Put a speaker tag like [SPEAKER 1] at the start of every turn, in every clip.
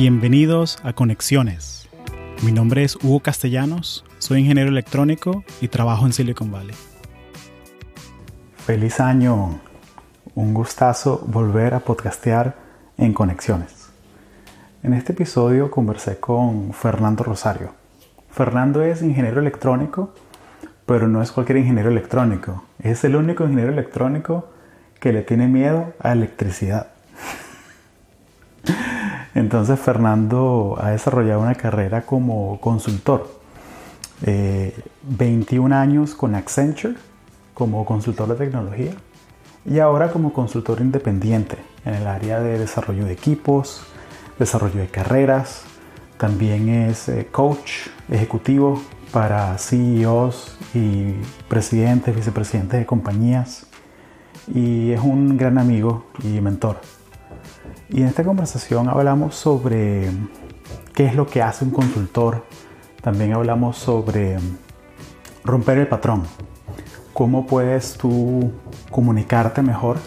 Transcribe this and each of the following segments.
[SPEAKER 1] Bienvenidos a Conexiones. Mi nombre es Hugo Castellanos, soy ingeniero electrónico y trabajo en Silicon Valley. Feliz año. Un gustazo volver a podcastear en Conexiones. En este episodio conversé con Fernando Rosario. Fernando es ingeniero electrónico, pero no es cualquier ingeniero electrónico. Es el único ingeniero electrónico que le tiene miedo a electricidad. Entonces Fernando ha desarrollado una carrera como consultor. 21 eh, años con Accenture como consultor de tecnología y ahora como consultor independiente en el área de desarrollo de equipos, desarrollo de carreras. También es eh, coach ejecutivo para CEOs y presidentes, vicepresidentes de compañías y es un gran amigo y mentor. Y en esta conversación hablamos sobre qué es lo que hace un consultor. También hablamos sobre romper el patrón. Cómo puedes tú comunicarte mejor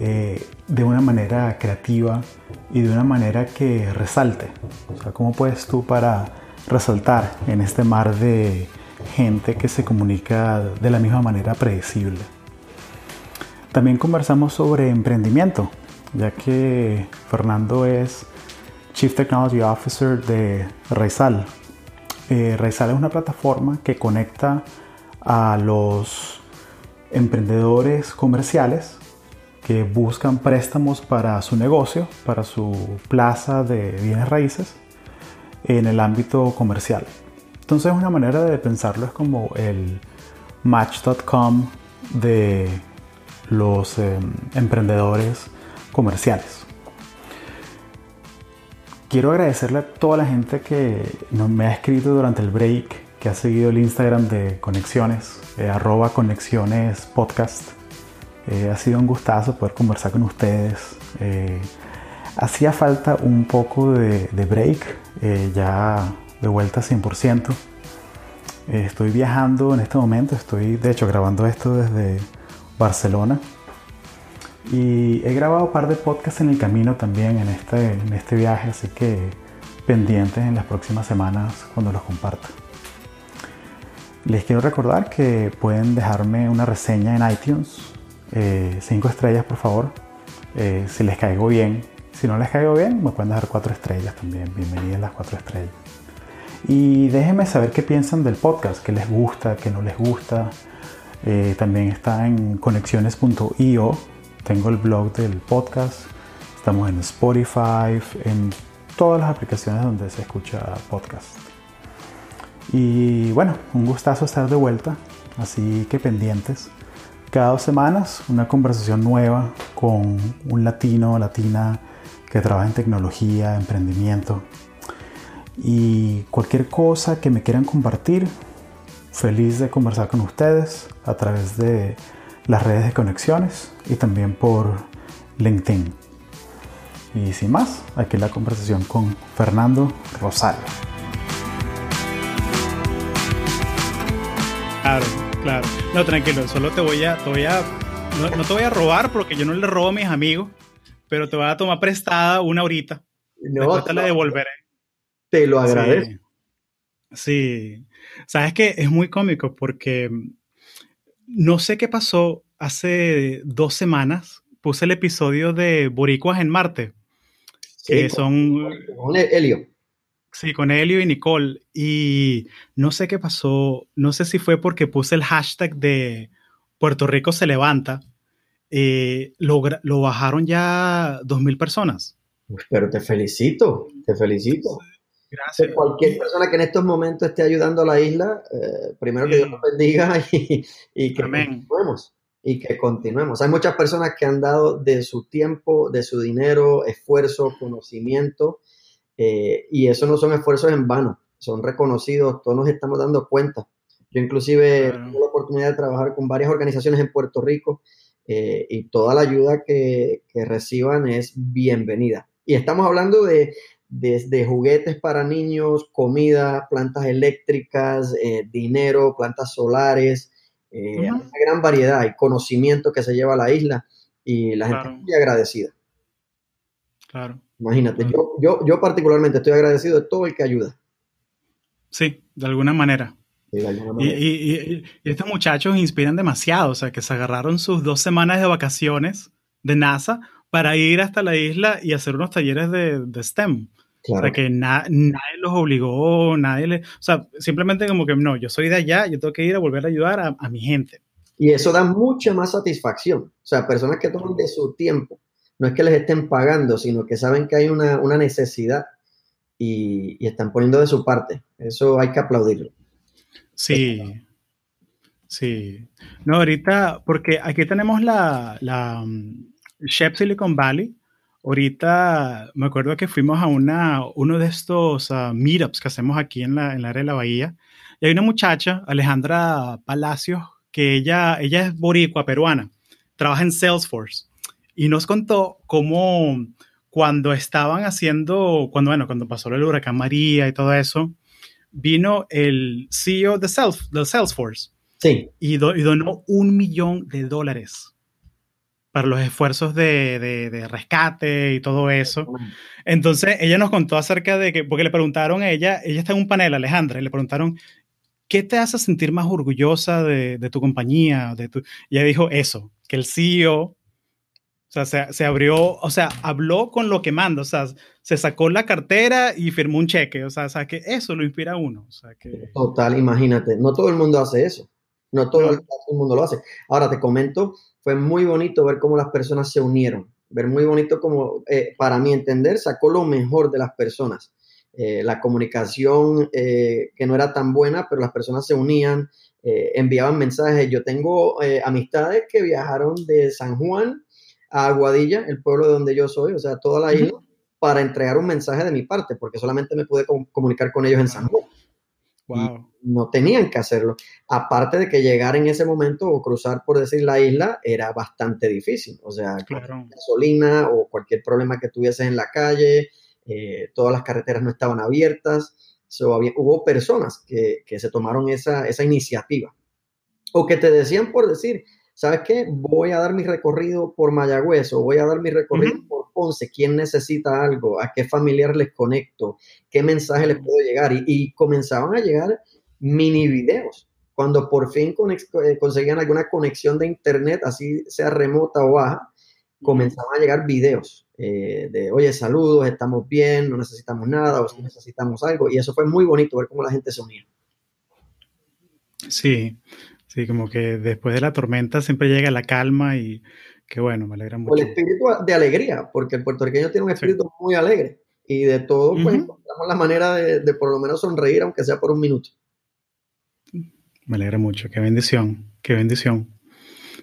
[SPEAKER 1] eh, de una manera creativa y de una manera que resalte. O sea, cómo puedes tú para resaltar en este mar de gente que se comunica de la misma manera predecible. También conversamos sobre emprendimiento, ya que Fernando es Chief Technology Officer de Raizal. Eh, es una plataforma que conecta a los emprendedores comerciales que buscan préstamos para su negocio, para su plaza de bienes raíces en el ámbito comercial. Entonces una manera de pensarlo es como el match.com de los em, emprendedores comerciales. Quiero agradecerle a toda la gente que me ha escrito durante el break, que ha seguido el Instagram de Conexiones, eh, arroba Conexiones Podcast. Eh, ha sido un gustazo poder conversar con ustedes. Eh, hacía falta un poco de, break, ya de vuelta 100%. estoy viajando en este momento, estoy de hecho grabando esto desde Barcelona. Y he grabado un par de podcasts en el camino también en este, en este viaje, así que pendientes en las próximas semanas cuando los comparta. Les quiero recordar que pueden dejarme una reseña en iTunes, 5 eh, estrellas por favor, eh, si les caigo bien. Si no les caigo bien, me pueden dejar 4 estrellas también, bienvenidas las 4 estrellas. Y déjenme saber qué piensan del podcast, qué les gusta, qué no les gusta. Eh, también está en conexiones.io tengo el blog del podcast, estamos en Spotify, en todas las aplicaciones donde se escucha podcast. Y bueno, un gustazo estar de vuelta, así que pendientes. Cada dos semanas una conversación nueva con un latino o latina que trabaja en tecnología, emprendimiento. Y cualquier cosa que me quieran compartir, feliz de conversar con ustedes a través de las redes de conexiones y también por LinkedIn. Y sin más, aquí la conversación con Fernando Rosario. Claro, claro. No, tranquilo, solo te voy a, te voy a no, te voy a robar porque yo no le robo a mis amigos, pero te voy a tomar prestada una horita. No, te la devolveré.
[SPEAKER 2] Te lo agradezco.
[SPEAKER 1] Sí. sí. Sabes que es muy cómico porque no sé qué pasó hace dos semanas. Puse el episodio de Boricuas en Marte. que son.
[SPEAKER 2] Con Helio.
[SPEAKER 1] Sí, con Helio y Nicole. Y no sé qué pasó. No sé si fue porque puse el hashtag de Puerto Rico se levanta. Eh, lo, lo, bajaron ya dos mil personas.
[SPEAKER 2] Pero te felicito, te felicito. Gracias. Cualquier persona que en estos momentos esté ayudando a la isla, eh, primero que Dios nos bendiga y, que continuemos. Y que continuemos. Hay muchas personas que han dado de su tiempo, de su dinero, esfuerzo, conocimiento, eh, y eso no son esfuerzos en vano, son reconocidos, todos nos estamos dando cuenta. Yo inclusive tuve la oportunidad de trabajar con varias organizaciones en Puerto Rico eh, y toda la ayuda que, que reciban es bienvenida. Y estamos hablando de, desde juguetes para niños, comida, plantas eléctricas, eh, dinero, plantas solares, eh, una gran variedad y conocimiento que se lleva a la isla y la gente muy agradecida.
[SPEAKER 1] Claro.
[SPEAKER 2] Imagínate, yo, yo, yo particularmente estoy agradecido de todo el que ayuda.
[SPEAKER 3] Sí, de alguna manera. Y, estos muchachos inspiran demasiado, o sea, que se agarraron sus dos semanas de vacaciones de NASA para ir hasta la isla y hacer unos talleres de, STEM. O sea, que nadie los obligó, nadie le... O sea, simplemente como que no, yo soy de allá, yo tengo que ir a volver a ayudar a, a mi gente.
[SPEAKER 2] Y eso da mucha más satisfacción. O sea, personas que toman de su tiempo, no es que les estén pagando, sino que saben que hay una, una necesidad y, y, están poniendo de su parte. Eso hay que aplaudirlo.
[SPEAKER 3] Sí, sí. No, ahorita, porque aquí tenemos la, la um, Silicon Valley. Ahorita me acuerdo que fuimos a una, uno de estos uh, meetups que hacemos aquí en la, en la área de la bahía. Y hay una muchacha, Alejandra Palacios, que ella, ella es boricua, peruana, trabaja en Salesforce. Y nos contó cómo cuando estaban haciendo, cuando, bueno, cuando pasó el huracán María y todo eso, vino el CEO de, Self, de Salesforce
[SPEAKER 2] sí.
[SPEAKER 3] y, donó un millón de dólares para los esfuerzos de, de, rescate y todo eso. Entonces, ella nos contó acerca de que, porque le preguntaron a ella, ella está en un panel, Alejandra, y le preguntaron, ¿qué te hace sentir más orgullosa de, de tu compañía? De tu... Y ella dijo eso, que el CEO o sea, se, abrió, o sea, habló con lo que manda, o sea, se sacó la cartera y firmó un cheque, o sea, o sea que eso lo inspira a uno. O sea, que...
[SPEAKER 2] Total, imagínate, no todo el mundo hace eso, no todo, el, mundo lo hace. Ahora te comento, fue muy bonito ver cómo las personas se unieron, ver muy bonito como, eh, para mi entender, sacó lo mejor de las personas. Eh, la comunicación eh, que no era tan buena, pero las personas se unían, enviaban mensajes. Yo tengo amistades que viajaron de San Juan a Aguadilla, el pueblo de donde yo soy, o sea, toda la isla, para entregar un mensaje de mi parte, porque solamente me pude comunicar con ellos en San Juan.
[SPEAKER 3] Wow.
[SPEAKER 2] No tenían que hacerlo. Aparte de que llegar en ese momento o cruzar, por decir, la isla era bastante difícil. O sea, gasolina o cualquier problema que tuviese en la calle, eh, todas las carreteras no estaban abiertas. hubo personas que, que se tomaron esa, esa iniciativa. O que te decían por decir, ¿sabes qué? Voy a dar mi recorrido por Mayagüez o voy a dar mi recorrido por Ponce. ¿Quién necesita algo? ¿A qué familiar les conecto? ¿Qué mensaje les puedo llegar? Y, comenzaban a llegar mini videos. Cuando por fin eh, conseguían alguna conexión de internet, así sea remota o baja, comenzaban a llegar videos eh, de, oye, saludos, estamos bien, no necesitamos nada, o si necesitamos algo. Y eso fue muy bonito ver cómo la gente se unía.
[SPEAKER 3] Sí, Sí, como que después de la tormenta siempre llega la calma y qué bueno, me alegra mucho.
[SPEAKER 2] el espíritu de alegría, porque el puertorriqueño tiene un espíritu muy alegre y de todo, pues encontramos la manera de, por lo menos sonreír, aunque sea por un minuto.
[SPEAKER 3] Me alegra mucho, qué bendición, qué bendición.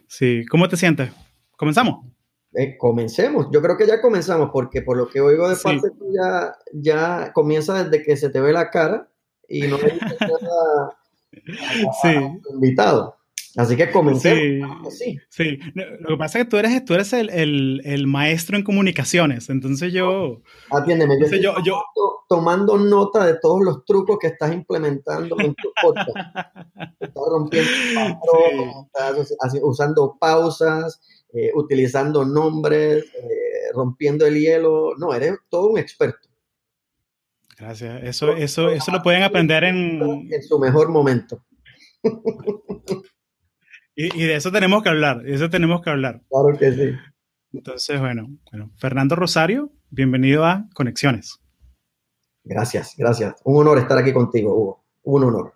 [SPEAKER 3] Sí, ¿cómo te sientes? ¿Comenzamos?
[SPEAKER 2] Eh, comencemos, yo creo que ya comenzamos, porque por lo que oigo de parte tuya, ya comienza desde que se te ve la cara y no hay nada
[SPEAKER 3] sí.
[SPEAKER 2] invitado. Así que comencé.
[SPEAKER 3] Sí, sí, Lo que pasa es que tú eres, tú eres el, el, maestro en comunicaciones, entonces yo...
[SPEAKER 2] Atiéndeme, yo, yo, tomando nota de todos los trucos que estás implementando en tu podcast. estás rompiendo estás usando pausas, eh, utilizando nombres, eh, rompiendo el hielo. No, eres todo un experto.
[SPEAKER 3] Gracias. Eso, eso, eso lo pueden aprender en...
[SPEAKER 2] En su mejor momento.
[SPEAKER 3] y, de eso tenemos que hablar, de eso tenemos que hablar.
[SPEAKER 2] Claro que sí.
[SPEAKER 3] Entonces, bueno, bueno, Fernando Rosario, bienvenido a Conexiones.
[SPEAKER 2] Gracias, gracias. Un honor estar aquí contigo, Hugo. Un honor.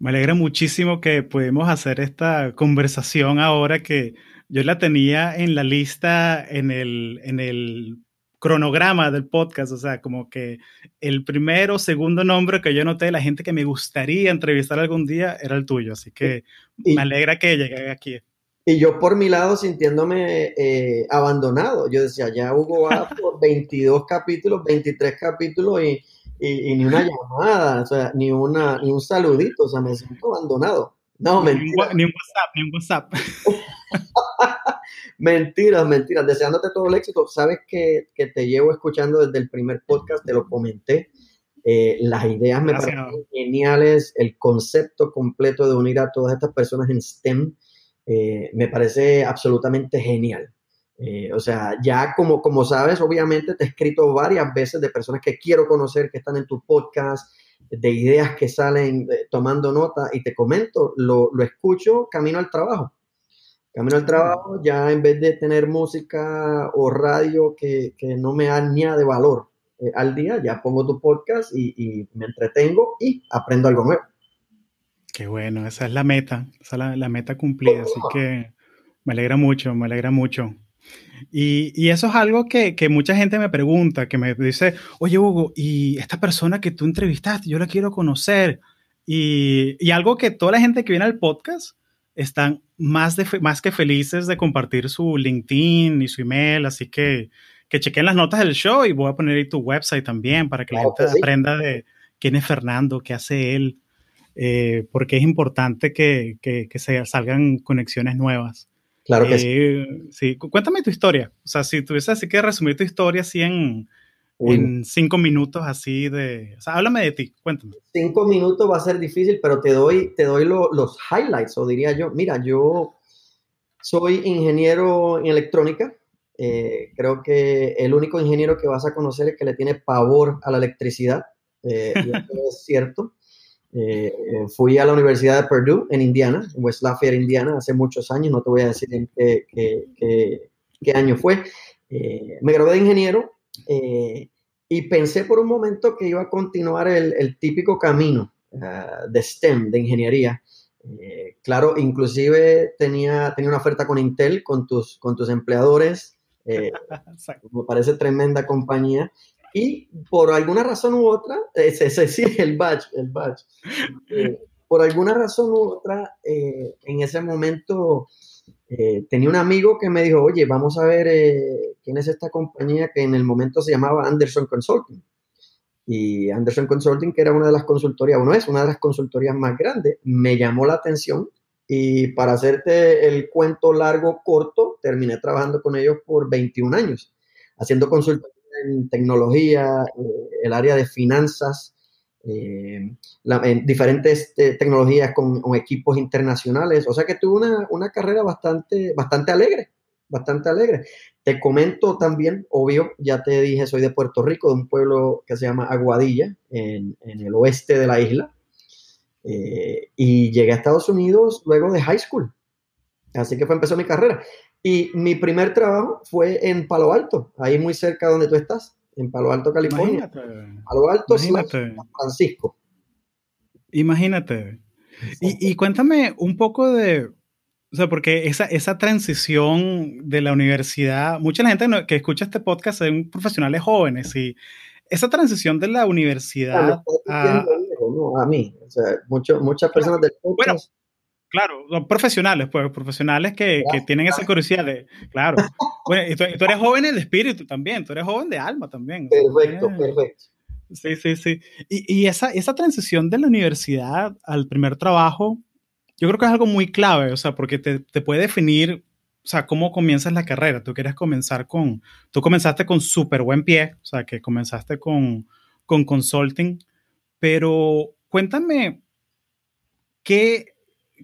[SPEAKER 3] Me alegra muchísimo que podemos hacer esta conversación ahora que yo la tenía en la lista en el, en el cronograma del podcast, o sea, como que el primero segundo nombre que yo noté de la gente que me gustaría entrevistar algún día era el tuyo, así que me alegra que llegue aquí.
[SPEAKER 2] Y yo por mi lado sintiéndome eh, abandonado, yo decía, ya Hugo va por 22 capítulos, 23 capítulos y, y, ni una llamada, o sea, ni, una, ni un saludito, o sea, me siento abandonado. No, mentira.
[SPEAKER 3] Ni un WhatsApp, ni un WhatsApp.
[SPEAKER 2] mentiras, mentiras. Deseándote todo el éxito. Sabes que, te llevo escuchando desde el primer podcast, te lo comenté. Eh, las ideas me parecen geniales, el concepto completo de unir a todas estas personas en STEM eh, me parece absolutamente genial. Eh, o sea, ya como, como sabes, obviamente te he escrito varias veces de personas que quiero conocer, que están en tu podcast, de ideas que salen eh, tomando nota y te comento, lo, lo, escucho camino al trabajo. Camino al trabajo, ya en vez de tener música o radio que, que no me añade valor eh, al día, ya pongo tu podcast y, y, me entretengo y aprendo algo nuevo.
[SPEAKER 3] Qué bueno, esa es la meta, esa es la, la meta cumplida, así que me alegra mucho, me alegra mucho. Y, y, eso es algo que, que, mucha gente me pregunta, que me dice, oye Hugo, y esta persona que tú entrevistaste, yo la quiero conocer. Y, y algo que toda la gente que viene al podcast están más, de, más que felices de compartir su LinkedIn y su email, así que que chequen las notas del show y voy a poner ahí tu website también para que la gente aprenda de quién es Fernando, qué hace él, eh, porque es importante que, que, que se salgan conexiones nuevas.
[SPEAKER 2] Claro que sí. Eh,
[SPEAKER 3] sí. Cuéntame tu historia. O sea, si tuvieses así que resumir tu historia así en, en cinco minutos así de... O sea, háblame de ti, cuéntame.
[SPEAKER 2] Cinco minutos va a ser difícil, pero te doy, te doy los highlights, o diría yo, mira, yo soy ingeniero en electrónica. Eh, creo que el único ingeniero que vas a conocer es que le tiene pavor a la electricidad. Eh, y eso es cierto. Eh, fui a la Universidad de Purdue en Indiana, en West Lafayette, Indiana, hace muchos años, no te voy a decir en qué, qué, qué, año fue. Eh, me gradué de ingeniero eh, y pensé por un momento que iba a continuar el, el típico camino uh, de STEM, de ingeniería. Eh, claro, inclusive tenía, tenía una oferta con Intel, con tus, con tus empleadores. me parece tremenda compañía. Y por alguna razón u otra, ese, ese sí, el badge, el badge. Eh, por alguna razón u otra, eh, en ese momento eh, tenía un amigo que me dijo, oye, vamos a ver eh, quién es esta compañía que en el momento se llamaba Anderson Consulting. Y Anderson Consulting, que era una de las consultorías, o no es una de las consultorías más grandes, me llamó la atención y para hacerte el cuento largo, corto, terminé trabajando con ellos por 21 años, haciendo consultoría en tecnología, eh, el área de finanzas, eh, en diferentes eh, tecnologías con, equipos internacionales. O sea que tuve una, una, carrera bastante, bastante alegre, bastante alegre. Te comento también, obvio, ya te dije, soy de Puerto Rico, de un pueblo que se llama Aguadilla, en, el oeste de la isla. Y llegué a Estados Unidos luego de high school. Así que fue empezó mi carrera. Y mi primer trabajo fue en Palo Alto, ahí muy cerca donde tú estás, en Palo Alto, California. Imagínate. Palo Alto, Imagínate. San Francisco.
[SPEAKER 3] Imagínate. Y, y, cuéntame un poco de, o sea, porque esa, esa transición de la universidad, mucha gente que escucha este podcast son profesionales jóvenes y esa transición de la universidad
[SPEAKER 2] a, a mí, o sea, mucho, muchas personas del podcast
[SPEAKER 3] bueno, Claro, son profesionales, pues, profesionales que, que tienen esa curiosidad de, claro. Bueno, y tú, y tú, eres joven de espíritu también, tú eres joven de alma también.
[SPEAKER 2] Perfecto, perfecto.
[SPEAKER 3] Sí, sí, sí. Y, y, esa, esa transición de la universidad al primer trabajo, yo creo que es algo muy clave, o sea, porque te, te puede definir, o sea, cómo comienzas la carrera. Tú quieres comenzar con, tú comenzaste con súper buen pie, o sea, que comenzaste con, con consulting, pero cuéntame, ¿qué,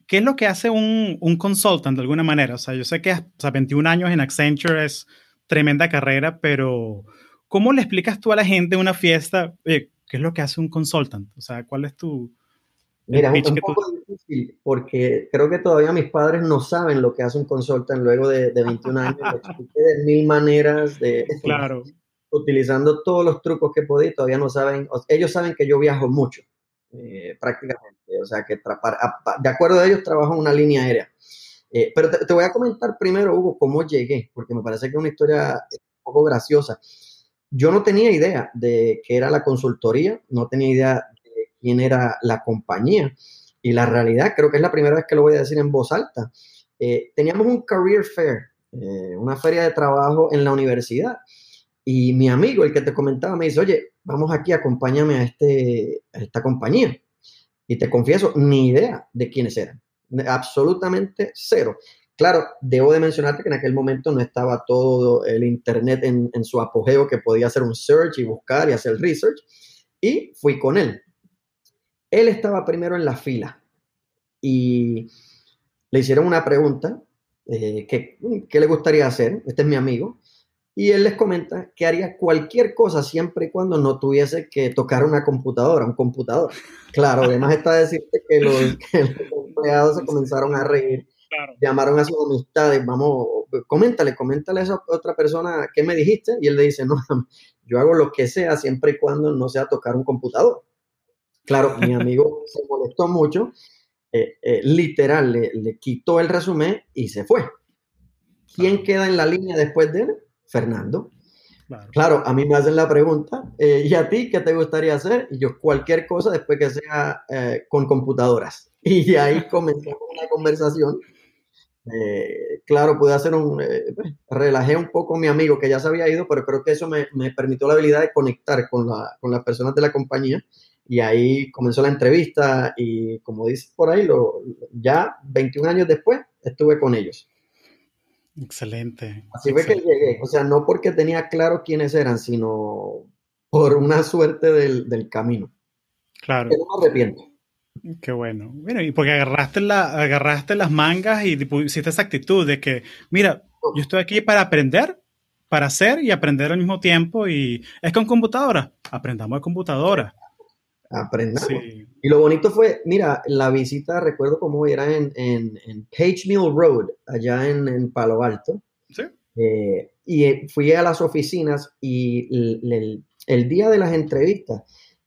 [SPEAKER 3] ¿qué es lo que hace un, un, consultant de alguna manera? O sea, yo sé que o sea, 21 años en Accenture es tremenda carrera, pero ¿cómo le explicas tú a la gente en una fiesta eh, qué es lo que hace un consultant? O sea, ¿cuál es tu...
[SPEAKER 2] Mira, es un poco tú... difícil porque creo que todavía mis padres no saben lo que hace un consultant luego de, de 21 años. De mil maneras, de,
[SPEAKER 3] claro.
[SPEAKER 2] utilizando todos los trucos que podía, todavía no saben, ellos saben que yo viajo mucho, eh, prácticamente o sea que de acuerdo a ellos trabajo en una línea aérea. Eh, pero te, te, voy a comentar primero, Hugo, cómo llegué, porque me parece que es una historia un poco graciosa. Yo no tenía idea de qué era la consultoría, no tenía idea de quién era la compañía. Y la realidad, creo que es la primera vez que lo voy a decir en voz alta. Eh, teníamos un career fair, eh, una feria de trabajo en la universidad. Y mi amigo, el que te comentaba, me dice, oye, vamos aquí, acompáñame a, este, a esta compañía. Y te confieso, ni idea de quiénes eran. Absolutamente cero. Claro, debo de mencionarte que en aquel momento no estaba todo el Internet en, su apogeo que podía hacer un search y buscar y hacer research. Y fui con él. Él estaba primero en la fila y le hicieron una pregunta eh, ¿qué, le gustaría hacer? Este es mi amigo. Y él les comenta que haría cualquier cosa siempre y cuando no tuviese que tocar una computadora, un computador. Claro, además está decirte que los, empleados se comenzaron a reír, llamaron a sus amistades, vamos, coméntale, coméntale a esa otra persona qué me dijiste. Y él le dice, no, yo hago lo que sea siempre y cuando no sea tocar un computador. Claro, mi amigo se molestó mucho, eh, eh, literal, le, quitó el resumen y se fue. ¿Quién queda en la línea después de él? Fernando. Claro. a mí me hacen la pregunta, eh, ¿y a ti qué te gustaría hacer? Y yo, cualquier cosa después que sea con computadoras. Y ahí comenzamos una conversación. claro, pude hacer un, pues, relajé un poco a mi amigo que ya se había ido, pero creo que eso me, me permitió la habilidad de conectar con, la, con las personas de la compañía y ahí comenzó la entrevista y como dice por ahí, lo, ya 21 años después estuve con ellos.
[SPEAKER 3] Excelente.
[SPEAKER 2] Así fue que llegué, o sea, no porque tenía claro quiénes eran, sino por una suerte del, camino.
[SPEAKER 3] Claro.
[SPEAKER 2] no me arrepiento.
[SPEAKER 3] Qué bueno. Bueno, y porque agarraste, la, agarraste las mangas y hiciste esa actitud de que, mira, yo estoy aquí para aprender, para hacer y aprender al mismo tiempo. Y es con computadora. Aprendamos de computadora
[SPEAKER 2] aprendamos. Y lo bonito fue, mira, la visita, recuerdo cómo era en, en, Page Mill Road, allá en, Palo Alto.
[SPEAKER 3] Sí.
[SPEAKER 2] Eh, y eh, fui a las oficinas y el, día de las entrevistas,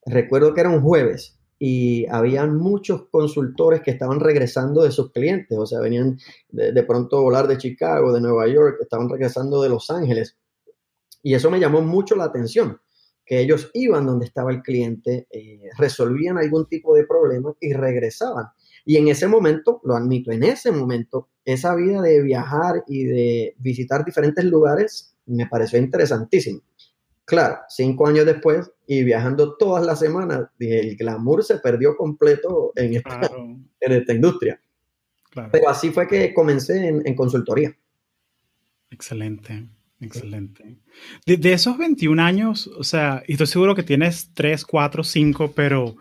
[SPEAKER 2] recuerdo que era un jueves y habían muchos consultores que estaban regresando de sus clientes, o sea, venían de, de pronto a volar de Chicago, de Nueva York, estaban regresando de Los Ángeles. Y eso me llamó mucho la atención que ellos iban donde estaba el cliente, eh, resolvían algún tipo de problema y regresaban. Y en ese momento, lo admito, en ese momento, esa vida de viajar y de visitar diferentes lugares me pareció interesantísimo. Claro, cinco años después y viajando todas las semanas, el glamour se perdió completo en esta, en esta industria. Pero así fue que comencé en consultoría.
[SPEAKER 3] Excelente. Excelente. De, esos 21 años, o sea, y estoy seguro que tienes 3, 4, 5, pero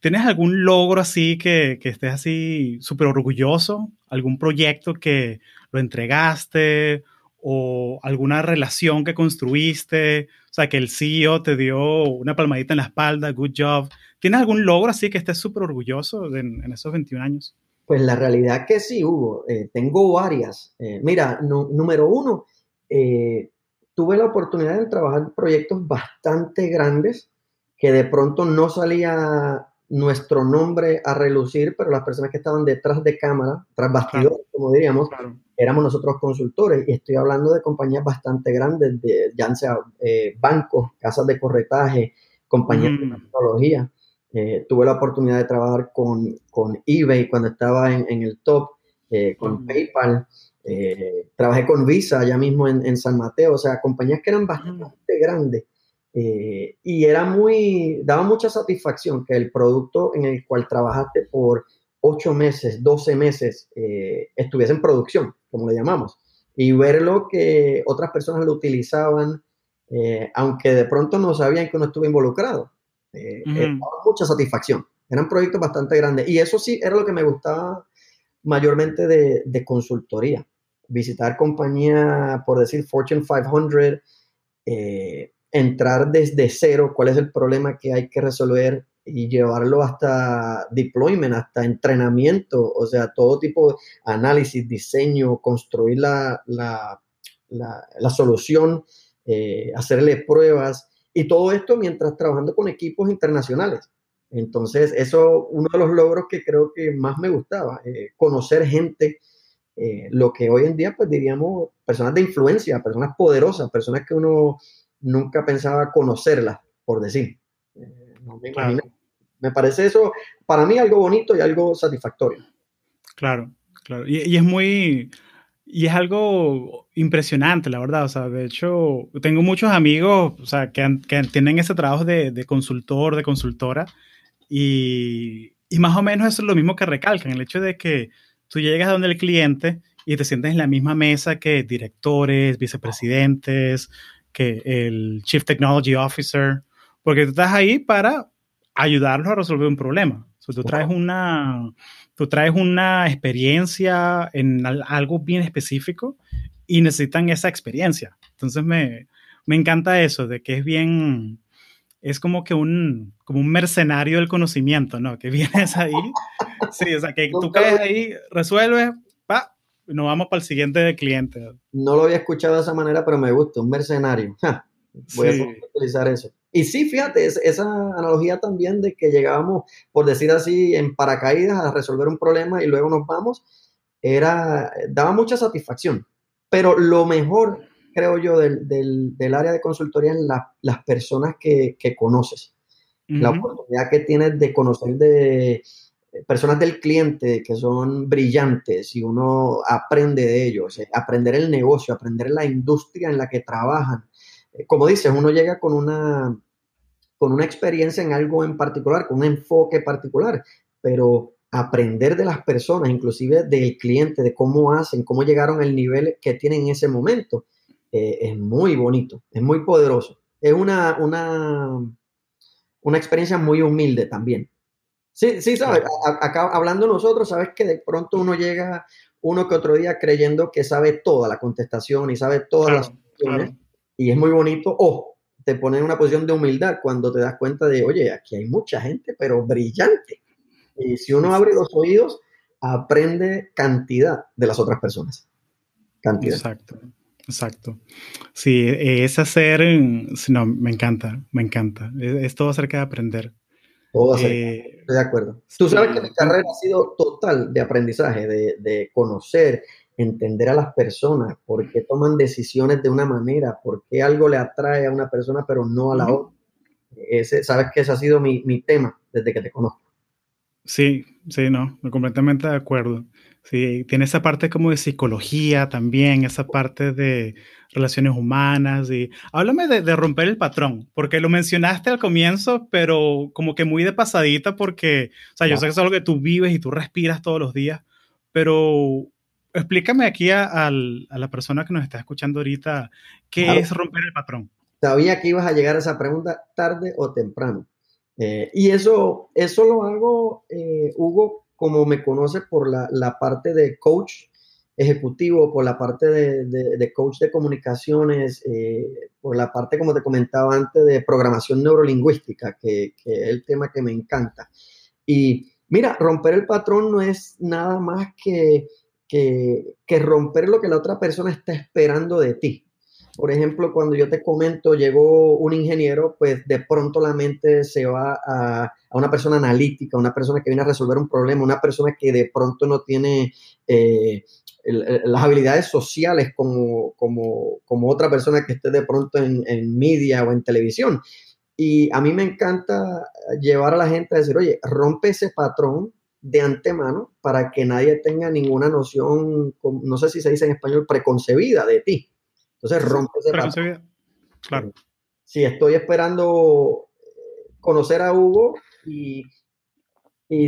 [SPEAKER 3] ¿tienes algún logro así que, que estés así súper orgulloso? ¿Algún proyecto que lo entregaste? ¿O alguna relación que construiste? O sea, que el CEO te dio una palmadita en la espalda, good job. ¿Tienes algún logro así que estés súper orgulloso en, esos 21 años?
[SPEAKER 2] Pues la realidad que sí, Hugo. Eh, tengo varias. Eh, mira, número uno, eh, tuve la oportunidad de trabajar en proyectos bastante grandes que de pronto no salía nuestro nombre a relucir, pero las personas que estaban detrás de cámara, tras bastidores, como diríamos, éramos nosotros consultores. Y estoy hablando de compañías bastante grandes, de, ya sea eh, bancos, casas de corretaje, compañías de mm. tecnología. Eh, tuve la oportunidad de trabajar con, con eBay cuando estaba en, el top, con mm. PayPal. Eh, trabajé con Visa allá mismo en, San Mateo, o sea, compañías que eran bastante grandes. Eh, y era muy, daba mucha satisfacción que el producto en el cual trabajaste por 8 meses, 12 meses, eh, estuviese en producción, como le llamamos, y verlo que otras personas lo utilizaban, aunque de pronto no sabían que uno estuvo involucrado. daba mucha satisfacción. Eran proyectos bastante grandes. Y eso sí era lo que me gustaba mayormente de, de consultoría visitar compañía, por decir Fortune 500, eh, entrar desde cero, cuál es el problema que hay que resolver y llevarlo hasta deployment, hasta entrenamiento, o sea, todo tipo de análisis, diseño, construir la, la, la, solución, eh, hacerle pruebas y todo esto mientras trabajando con equipos internacionales. Entonces, eso uno de los logros que creo que más me gustaba, eh, conocer gente eh, lo que hoy en día, pues diríamos, personas de influencia, personas poderosas, personas que uno nunca pensaba conocerlas, por decir. Eh, me, me parece eso, para mí, algo bonito y algo satisfactorio.
[SPEAKER 3] Claro, claro. Y, es muy, y es algo impresionante, la verdad. O sea, de hecho, tengo muchos amigos, o sea, que, que tienen ese trabajo de, de, consultor, de consultora, y, y más o menos eso es lo mismo que recalcan, el hecho de que tú llegas a donde el cliente y te sientes en la misma mesa que directores, vicepresidentes, que el Chief Technology Officer, porque tú estás ahí para ayudarlos a resolver un problema. O tú traes una, tú traes una experiencia en algo bien específico y necesitan esa experiencia. Entonces me, me encanta eso, de que es bien, es como que un, como un mercenario del conocimiento, ¿no? Que vienes ahí, sí, o sea, que tú caes ahí, resuelves, pa, nos vamos para el siguiente cliente.
[SPEAKER 2] No lo había escuchado de esa manera, pero me gusta, un mercenario. voy a utilizar eso. Y sí, fíjate, esa analogía también de que llegábamos, por decir así, en paracaídas a resolver un problema y luego nos vamos, era, daba mucha satisfacción. Pero lo mejor, creo yo, del, del, área de consultoría es las personas que, que conoces. La oportunidad que tienes de conocer de personas del cliente que son brillantes y uno aprende de ellos, eh, aprender el negocio, aprender la industria en la que trabajan. Eh, como dices, uno llega con una, con una experiencia en algo en particular, con un enfoque particular, pero aprender de las personas, inclusive del cliente, de cómo hacen, cómo llegaron al nivel que tienen en ese momento, eh, es muy bonito, es muy poderoso. Es una, una, una experiencia muy humilde también. Sí, sí, sabes, acá hablando nosotros, sabes que de pronto uno llega uno que otro día creyendo que sabe toda la contestación y sabe todas las opciones y es muy bonito. O te pone en una posición de humildad cuando te das cuenta de, oye, aquí hay mucha gente, pero brillante. Y si uno abre los oídos, aprende cantidad de las otras personas. Cantidad.
[SPEAKER 3] Exacto. Exacto. Sí, es hacer, no, me encanta, me encanta. Es, todo acerca de aprender.
[SPEAKER 2] Todo eh, estoy de acuerdo. Tú sabes que mi carrera ha sido total de aprendizaje, de, de conocer, entender a las personas, por qué toman decisiones de una manera, por qué algo le atrae a una persona pero no a la otra. Ese, sabes que ese ha sido mi, mi, tema desde que te conozco.
[SPEAKER 3] Sí, sí, no, completamente de acuerdo. Sí, tiene esa parte como de psicología también, esa parte de relaciones humanas y háblame de, de romper el patrón, porque lo mencionaste al comienzo, pero como que muy de pasadita porque, o sea, yo sé que es algo que tú vives y tú respiras todos los días, pero explícame aquí a, la persona que nos está escuchando ahorita, ¿qué es romper el patrón?
[SPEAKER 2] Sabía que ibas a llegar a esa pregunta tarde o temprano. Eh, y eso, eso lo hago, eh, Hugo, como me conoce por la, parte de coach ejecutivo, por la parte de, coach de comunicaciones, eh, por la parte, como te comentaba antes, de programación neurolingüística, que, que es el tema que me encanta. Y mira, romper el patrón no es nada más que que, romper lo que la otra persona está esperando de ti. Por ejemplo, cuando yo te comento, llegó un ingeniero, pues de pronto la mente se va a, una persona analítica, una persona que viene a resolver un problema, una persona que de pronto no tiene eh, las habilidades sociales como, como, como, otra persona que esté de pronto en, en media o en televisión. Y a mí me encanta llevar a la gente a decir, oye, rompe ese patrón de antemano para que nadie tenga ninguna noción, no sé si se dice en español, preconcebida de ti. Entonces rompe ese Preconcebida. Claro. Si estoy esperando eh, conocer a Hugo y,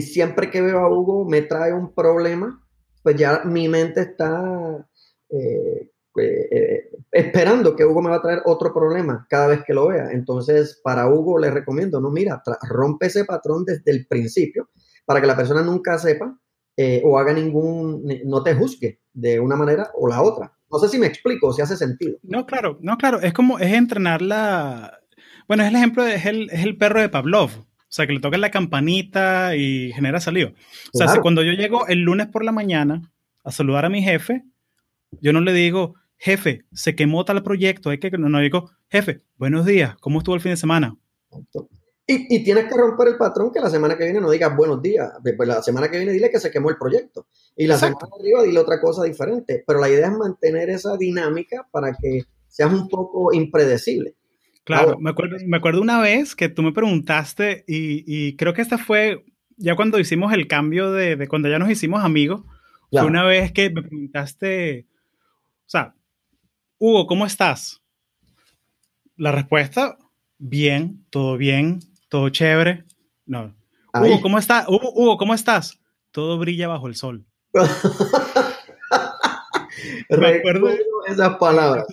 [SPEAKER 2] siempre que veo a Hugo me trae un problema, pues ya mi mente está eh, eh, esperando que Hugo me va a traer otro problema cada vez que lo vea. Entonces, para Hugo le recomiendo, no, mira, rompe ese patrón desde el principio para que la persona nunca sepa eh, o haga ningún, no te juzgue de una manera o la otra. No sé si me explico, si hace sentido.
[SPEAKER 3] No, claro, no, claro, es como, es entrenar la, bueno, es el ejemplo, es el, es el perro de Pavlov. O sea, que le toca la campanita y genera salido. O sea, si cuando yo llego el lunes por la mañana a saludar a mi jefe, yo no le digo, jefe, se quemó tal proyecto, hay que, no, no digo, jefe, buenos días, ¿cómo estuvo el fin de semana?
[SPEAKER 2] Y, tienes que romper el patrón que la semana que viene no digas buenos días. Pues la semana que viene dile que se quemó el proyecto. Y la semana arriba dile otra cosa diferente. Pero la idea es mantener esa dinámica para que seas un poco impredecible.
[SPEAKER 3] Claro, me, acuerdo, me acuerdo una vez que tú me preguntaste y, creo que esta fue ya cuando hicimos el cambio de, cuando ya nos hicimos amigos. Fue una vez que me preguntaste, o sea, Hugo, ¿cómo estás? La respuesta, bien, todo bien, todo chévere. No. Hugo, ¿cómo estás? Hugo, ¿cómo estás? Todo brilla bajo el sol.
[SPEAKER 2] Recuerdo esas palabras.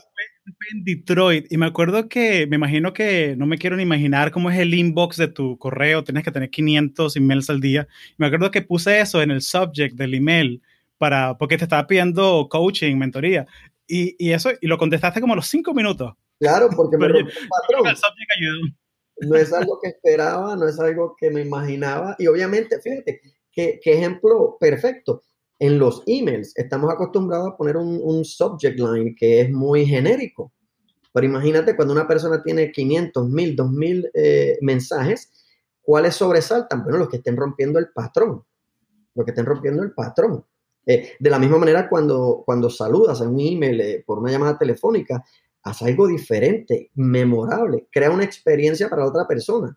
[SPEAKER 3] en Detroit y me acuerdo que, me imagino que, no me quiero ni imaginar cómo es el inbox de tu correo, tienes que tener 500 emails al día. Me acuerdo que puse eso en el subject del email para, porque te estaba pidiendo coaching, mentoría. Y, y eso, y lo contestaste como a los cinco minutos.
[SPEAKER 2] Claro, porque me patrón. El subject ayudó. No es algo que esperaba, no es algo que me imaginaba. Y obviamente, fíjate, qué, qué ejemplo perfecto en los emails estamos acostumbrados a poner un, subject line que es muy genérico. Pero imagínate cuando una persona tiene 500, 1000, 2000 eh, mensajes, ¿cuáles sobresaltan? Bueno, los que estén rompiendo el patrón. Los que estén rompiendo el patrón. Eh, de la misma manera, cuando, cuando saludas en un email eh, por una llamada telefónica, haz algo diferente, memorable, crea una experiencia para la otra persona.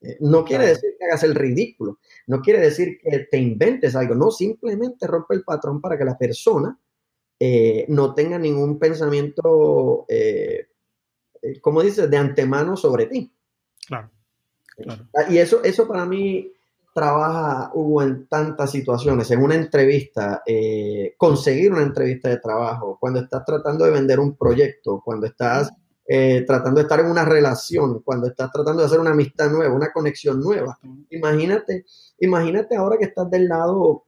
[SPEAKER 2] Eh, no quiere decir que hagas el ridículo, no quiere decir que te inventes algo, no, simplemente rompe el patrón para que la persona eh, no tenga ningún pensamiento, eh, como dices, de antemano sobre ti. Claro. Y eso, eso para mí trabaja, Hugo, en tantas situaciones, en una entrevista, conseguir una entrevista de trabajo, cuando estás tratando de vender un proyecto, cuando estás eh, tratando de estar en una relación, cuando estás tratando de hacer una amistad nueva, una conexión nueva. Imagínate, imagínate ahora que estás del lado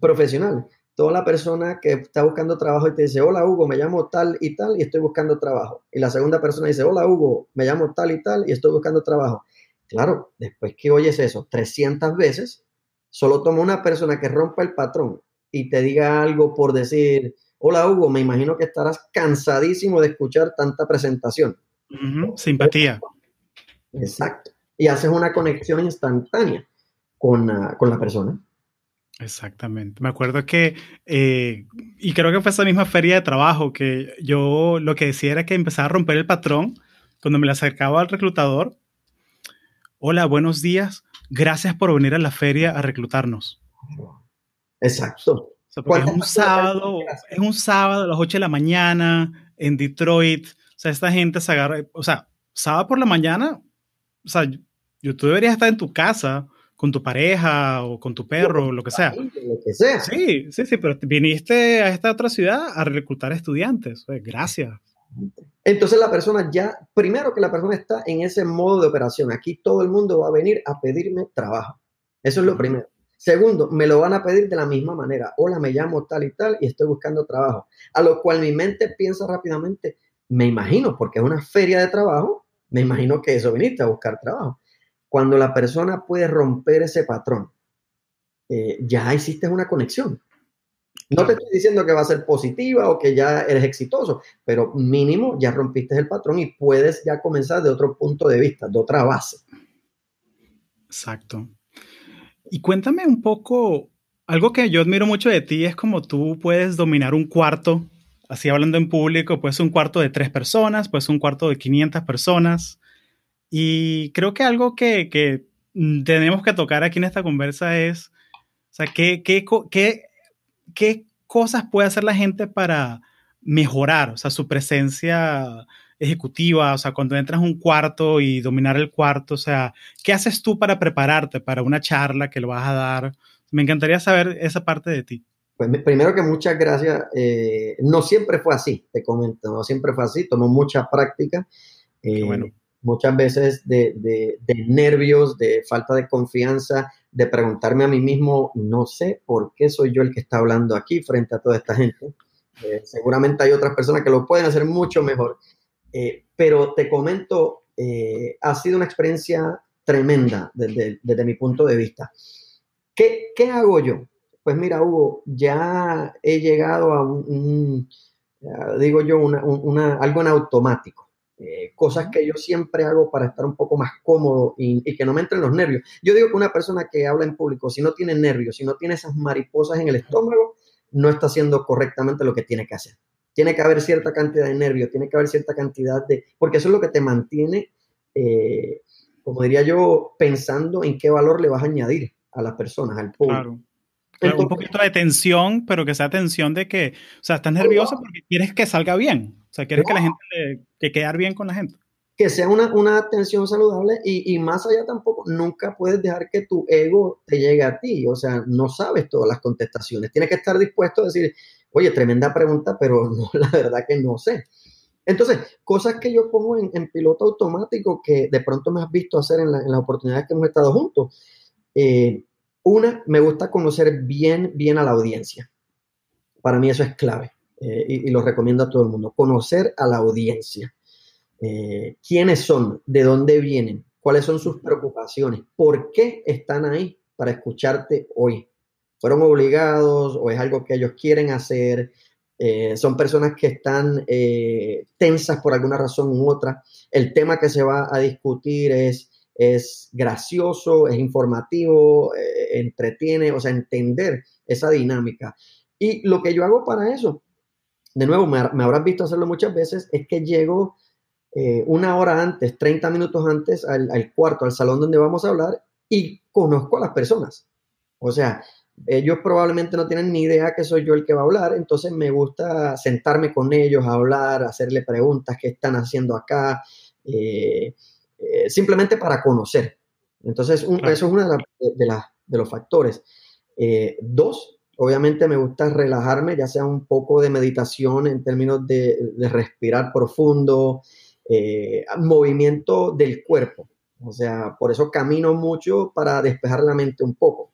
[SPEAKER 2] profesional. Toda la persona que está buscando trabajo y te dice, hola Hugo, me llamo tal y tal y estoy buscando trabajo. Y la segunda persona dice, hola Hugo, me llamo tal y tal y estoy buscando trabajo. Claro, después que oyes eso 300 veces, solo toma una persona que rompa el patrón y te diga algo por decir, Hola Hugo, me imagino que estarás cansadísimo de escuchar tanta presentación.
[SPEAKER 3] Simpatía.
[SPEAKER 2] Exacto. Y haces una conexión instantánea con, ah, la persona.
[SPEAKER 3] Exactamente. Me acuerdo que, eh, y creo que fue esa misma feria de trabajo que yo lo que decía era que empezaba a romper el patrón cuando me le acercaba al reclutador. Hola, buenos días. Gracias por venir a la feria a reclutarnos.
[SPEAKER 2] Exacto
[SPEAKER 3] es un sábado, es un sábado a las 8 de la mañana en Detroit. O sea, esta gente se agarra, o sea, sábado por la mañana, o sea, yo, tú deberías estar en tu casa con tu pareja o con tu perro, o lo que sea.
[SPEAKER 2] Lo que sea.
[SPEAKER 3] Sí, sí, sí, pero viniste a esta otra ciudad a reclutar estudiantes. Gracias.
[SPEAKER 2] Entonces la persona ya, primero que la persona está en ese modo de operación. Aquí todo el mundo va a venir a pedirme trabajo. Eso es lo primero. Segundo, me lo van a pedir de la misma manera. Hola, me llamo tal y tal y estoy buscando trabajo. A lo cual mi mente piensa rápidamente, me imagino, porque es una feria de trabajo, me imagino que eso viniste a buscar trabajo. Cuando la persona puede romper ese patrón, eh, ya hiciste una conexión. No te estoy diciendo que va a ser positiva o que ya eres exitoso, pero mínimo ya rompiste el patrón y puedes ya comenzar de otro punto de vista, de otra base.
[SPEAKER 3] Exacto. Y cuéntame un poco, algo que yo admiro mucho de ti es como tú puedes dominar un cuarto, así hablando en público, pues un cuarto de tres personas, pues un cuarto de 500 personas. Y creo que algo que, que tenemos que tocar aquí en esta conversa es, o sea, ¿qué, qué, qué, qué cosas puede hacer la gente para mejorar, o sea, su presencia ejecutiva, o sea, cuando entras a un cuarto y dominar el cuarto, o sea, ¿qué haces tú para prepararte para una charla que lo vas a dar? Me encantaría saber esa parte de ti.
[SPEAKER 2] Pues primero que muchas gracias. Eh, no siempre fue así, te comento, no siempre fue así, tomó mucha práctica. Eh, bueno. Muchas veces de, de, de, nervios, de falta de confianza, de preguntarme a mí mismo, no sé por qué soy yo el que está hablando aquí frente a toda esta gente. Eh, seguramente hay otras personas que lo pueden hacer mucho mejor. Eh, pero te comento, eh, ha sido una experiencia tremenda desde, mi punto de vista. ¿Qué, ¿Qué, hago yo? Pues mira, Hugo, ya he llegado a un, digo yo, una, algo en automático. Eh, cosas que yo siempre hago para estar un poco más cómodo y, y, que no me entren los nervios. Yo digo que una persona que habla en público, si no tiene nervios, si no tiene esas mariposas en el estómago, no está haciendo correctamente lo que tiene que hacer tiene que haber cierta cantidad de nervios, tiene que haber cierta cantidad de, porque eso es lo que te mantiene, eh, como diría yo, pensando en qué valor le vas a añadir a las personas, al público.
[SPEAKER 3] Claro. un poquito de tensión, pero que sea tensión de que, o sea, estás nervioso porque quieres que salga bien, o sea, quieres que la gente, le, que quedar bien con la gente.
[SPEAKER 2] Que sea una, una tensión saludable y, y, más allá tampoco, nunca puedes dejar que tu ego te llegue a ti, o sea, no sabes todas las contestaciones, tienes que estar dispuesto a decir, Oye, tremenda pregunta, pero no, la verdad que no sé. Entonces, cosas que yo pongo en, piloto automático que de pronto me has visto hacer en, las oportunidades que hemos estado juntos. Eh, una, me gusta conocer bien, bien a la audiencia. Para mí eso es clave eh, y, lo recomiendo a todo el mundo. Conocer a la audiencia. Eh, ¿Quiénes son? ¿De dónde vienen? ¿Cuáles son sus preocupaciones? ¿Por qué están ahí para escucharte hoy? ¿Fueron obligados o es algo que ellos quieren hacer? Eh, son personas que están eh, tensas por alguna razón u otra. El tema que se va a discutir es, es gracioso, es informativo, eh, entretiene, o sea, entender esa dinámica. Y lo que yo hago para eso, de nuevo, me, habrás visto hacerlo muchas veces, es que llego una hora antes, 30 minutos antes al, al cuarto, al salón donde vamos a hablar y conozco a las personas. O sea, ellos probablemente no tienen ni idea que soy yo el que va a hablar, entonces me gusta sentarme con ellos, hablar, hacerle preguntas, qué están haciendo acá, eh, eh, simplemente para conocer. Entonces, eso es uno de, los factores. Eh, dos, obviamente me gusta relajarme, ya sea un poco de meditación en términos de, de respirar profundo, movimiento del cuerpo. O sea, por eso camino mucho para despejar la mente un poco.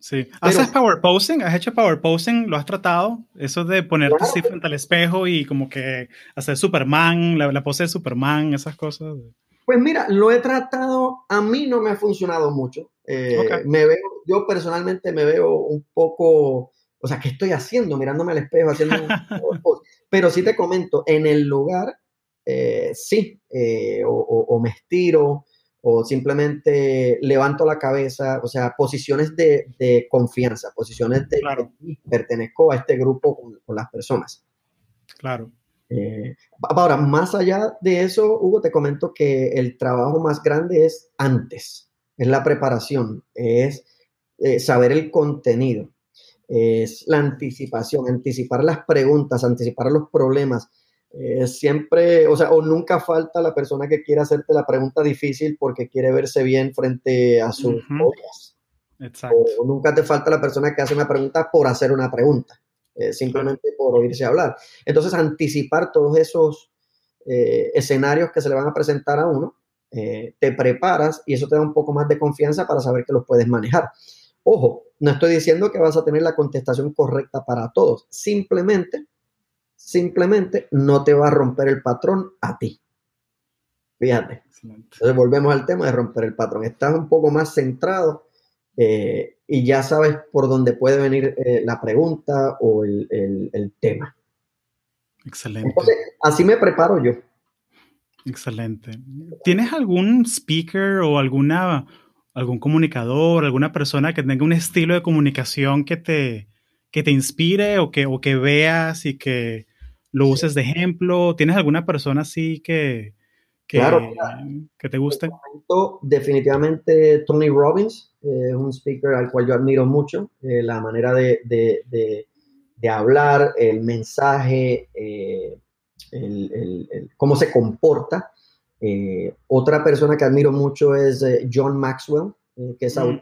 [SPEAKER 3] Sí. ¿Haces power posing? ¿Has hecho power posing? ¿Lo has tratado? Eso de ponerte así frente al espejo y como que hacer Superman, la, pose de Superman, esas cosas.
[SPEAKER 2] Pues mira, lo he tratado, a mí no me ha funcionado mucho. Eh, me veo, yo personalmente me veo un poco, o sea, ¿qué estoy haciendo? Mirándome al espejo, haciendo un Pero sí te comento, en el lugar, eh, sí, eh, o, me estiro, o simplemente levanto la cabeza, o sea, posiciones de, confianza, posiciones de claro. pertenezco a este grupo con, las personas.
[SPEAKER 3] Claro.
[SPEAKER 2] Eh, ahora, más allá de eso, Hugo, te comento que el trabajo más grande es antes, es la preparación, es eh, saber el contenido, es la anticipación, anticipar las preguntas, anticipar los problemas, eh, siempre, o sea, o nunca falta la persona que quiere hacerte la pregunta difícil porque quiere verse bien frente a sus uh Exacto. O nunca te falta la persona que hace una pregunta por hacer una pregunta, eh, simplemente por oírse hablar. Entonces, anticipar todos esos eh, escenarios que se le van a presentar a uno, te preparas y eso te da un poco más de confianza para saber que los puedes manejar. Ojo, no estoy diciendo que vas a tener la contestación correcta para todos, simplemente simplemente no te va a romper el patrón a ti. Fíjate. Entonces volvemos al tema de romper el patrón. Estás un poco más centrado eh, y ya sabes por dónde puede venir eh, la pregunta o el, tema.
[SPEAKER 3] Excelente.
[SPEAKER 2] Entonces, así me preparo yo.
[SPEAKER 3] Excelente. ¿Tienes algún speaker o alguna, algún comunicador, alguna persona que tenga un estilo de comunicación que te, que te inspire o que, o que veas y que, lo uses de ejemplo? ¿Tienes alguna persona así que, que, que te guste?
[SPEAKER 2] Definitivamente Tony Robbins es un speaker al cual yo admiro mucho, eh, la manera de, de, de, hablar, el mensaje, eh, el, cómo se comporta. Eh, otra persona que admiro mucho es John Maxwell, que es mm,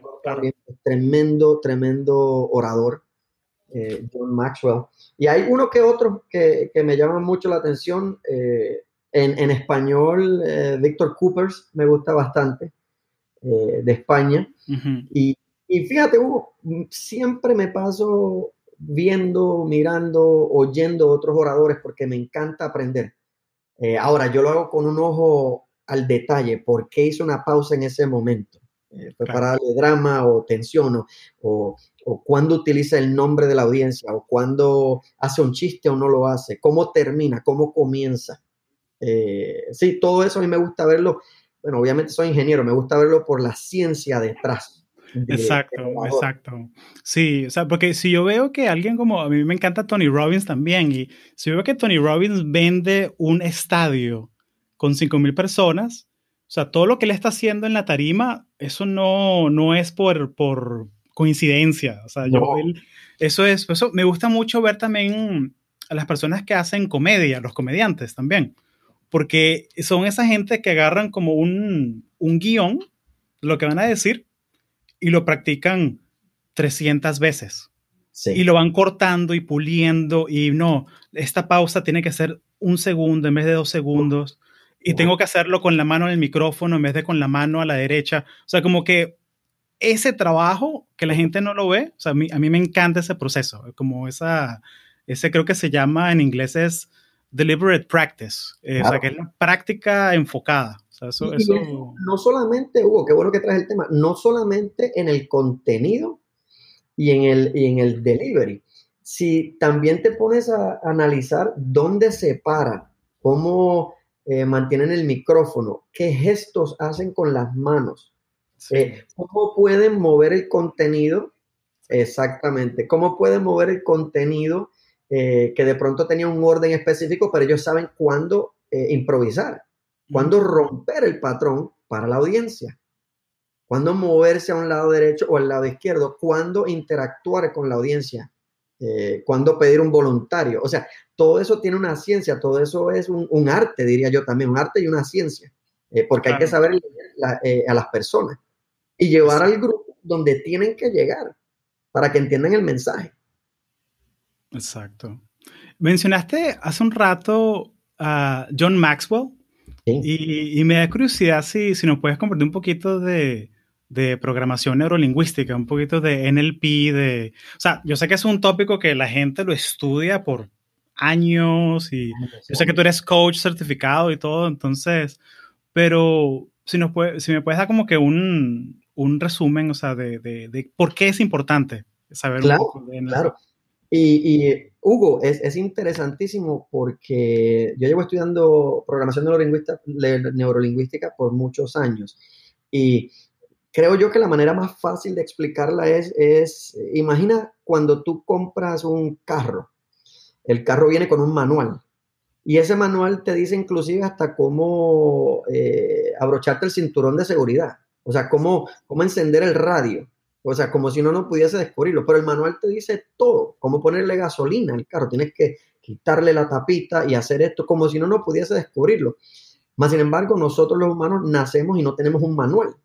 [SPEAKER 2] tremendo, tremendo orador. Eh, John Maxwell. Y hay uno que otro que, me llama mucho la atención. Eh, en, español, eh, Víctor Coopers me gusta bastante, de España. y, fíjate, Hugo, siempre me paso viendo, mirando, oyendo otros oradores porque me encanta aprender. ahora, yo lo hago con un ojo al detalle, por qué hice una pausa en ese momento. fue para darle drama o tensión o, o cuándo utiliza el nombre de la audiencia, o cuándo hace un chiste o no lo hace, cómo termina, cómo comienza. Eh, sí, todo eso a mí me gusta verlo. Bueno, obviamente soy ingeniero, me gusta verlo por la ciencia detrás.
[SPEAKER 3] exacto, exacto. Sí, o sea, porque si yo veo que alguien como, a mí me encanta Tony Robbins también, y si yo veo que Tony Robbins vende un estadio con 5.000 personas, o sea, todo lo que él está haciendo en la tarima, eso no, no es por, por, coincidencia. O sea, yo, eso es, eso me gusta mucho ver también a las personas que hacen comedia, los comediantes también, porque son esa gente que agarran como un, un guion, lo que van a decir, y lo practican 300 veces. Y lo van cortando y puliendo y no, esta pausa tiene que ser un segundo en vez de dos segundos y tengo que hacerlo con la mano en el micrófono en vez de con la mano a la derecha. O sea, como que ese trabajo que la gente no lo ve, o sea, a mí, a mí me encanta ese proceso, como esa, ese creo que se llama en inglés es deliberate practice, eh, o sea, que es la práctica enfocada. O sea, eso, eso...
[SPEAKER 2] No solamente, Hugo, qué bueno que traes el tema, no solamente en el contenido y en el, y en el delivery, si también te pones a analizar dónde se para, cómo eh, mantienen el micrófono, qué gestos hacen con las manos, eh, cómo pueden mover el contenido, exactamente, cómo pueden mover el contenido eh, que de pronto tenía un orden específico, pero ellos saben cuándo improvisar, cuándo romper el patrón para la audiencia, cuándo moverse a un lado derecho o al lado izquierdo, cuándo interactuar con la audiencia eh, cuándo pedir un voluntario. O sea, todo eso tiene una ciencia, todo eso es un, arte, diría yo también, un arte y una ciencia, eh, porque hay que saber eh, a las personas y llevar al grupo donde tienen que llegar para que entiendan el mensaje.
[SPEAKER 3] Exacto. Mencionaste hace un rato a John Maxwell y, me da curiosidad si, si nos puedes compartir un poquito de, de programación neurolingüística, un poquito de NLP, de... O sea, yo sé que es un tópico que la gente lo estudia por años y yo sé que tú eres coach certificado y todo, entonces, pero si, nos puede, si me puedes dar como que un, un resumen, o sea, de, de, de, por qué es importante saber
[SPEAKER 2] claro,
[SPEAKER 3] un poco de
[SPEAKER 2] NLP. Claro. Y, y Hugo, es, es, interesantísimo porque yo llevo estudiando programación neurolingüística, neurolingüística por muchos años y creo yo que la manera más fácil de explicarla es, es, imagina cuando tú compras un carro, el carro viene con un manual y ese manual te dice inclusive hasta cómo eh, abrocharte el cinturón de seguridad, o sea, cómo, cómo encender el radio, o sea, como si uno no pudiese descubrirlo, pero el manual te dice todo, cómo ponerle gasolina al carro, tienes que quitarle la tapita y hacer esto, como si uno no pudiese descubrirlo. Más sin embargo, nosotros los humanos nacemos y no tenemos un manual.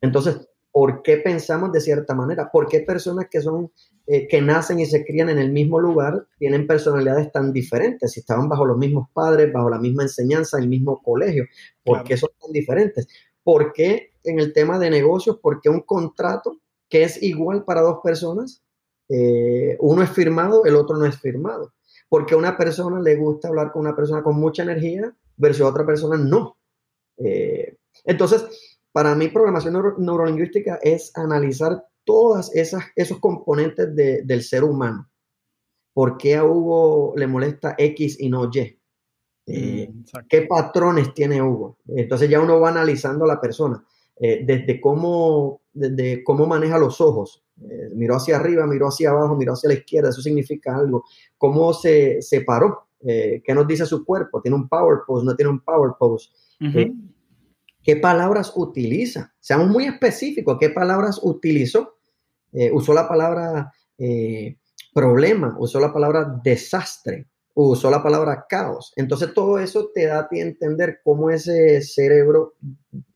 [SPEAKER 2] Entonces, ¿por qué pensamos de cierta manera? ¿Por qué personas que son, eh, que nacen y se crían en el mismo lugar tienen personalidades tan diferentes? Si estaban bajo los mismos padres, bajo la misma enseñanza, el mismo colegio, ¿por qué son tan diferentes? ¿Por qué en el tema de negocios, por qué un contrato que es igual para dos personas, eh, uno es firmado, el otro no es firmado? Porque a una persona le gusta hablar con una persona con mucha energía versus a otra persona no. Eh, entonces, para mí, programación neurolingüística es analizar esas esos componentes del ser humano. ¿Por qué a Hugo le molesta X y no Y? Eh, mm, ¿Qué patrones tiene Hugo? Entonces ya uno va analizando a la persona, eh, desde, cómo, desde cómo maneja los ojos. Eh, miró hacia arriba, miró hacia abajo, miró hacia la izquierda, eso significa algo. ¿Cómo se separó? ¿Qué nos dice su cuerpo? ¿Tiene un power pose? ¿No tiene un power pose? qué palabras utiliza. Seamos muy específicos, qué palabras utilizó. Usó la palabra problema, usó la palabra desastre, usó la palabra caos. Entonces todo eso te da a ti entender cómo ese cerebro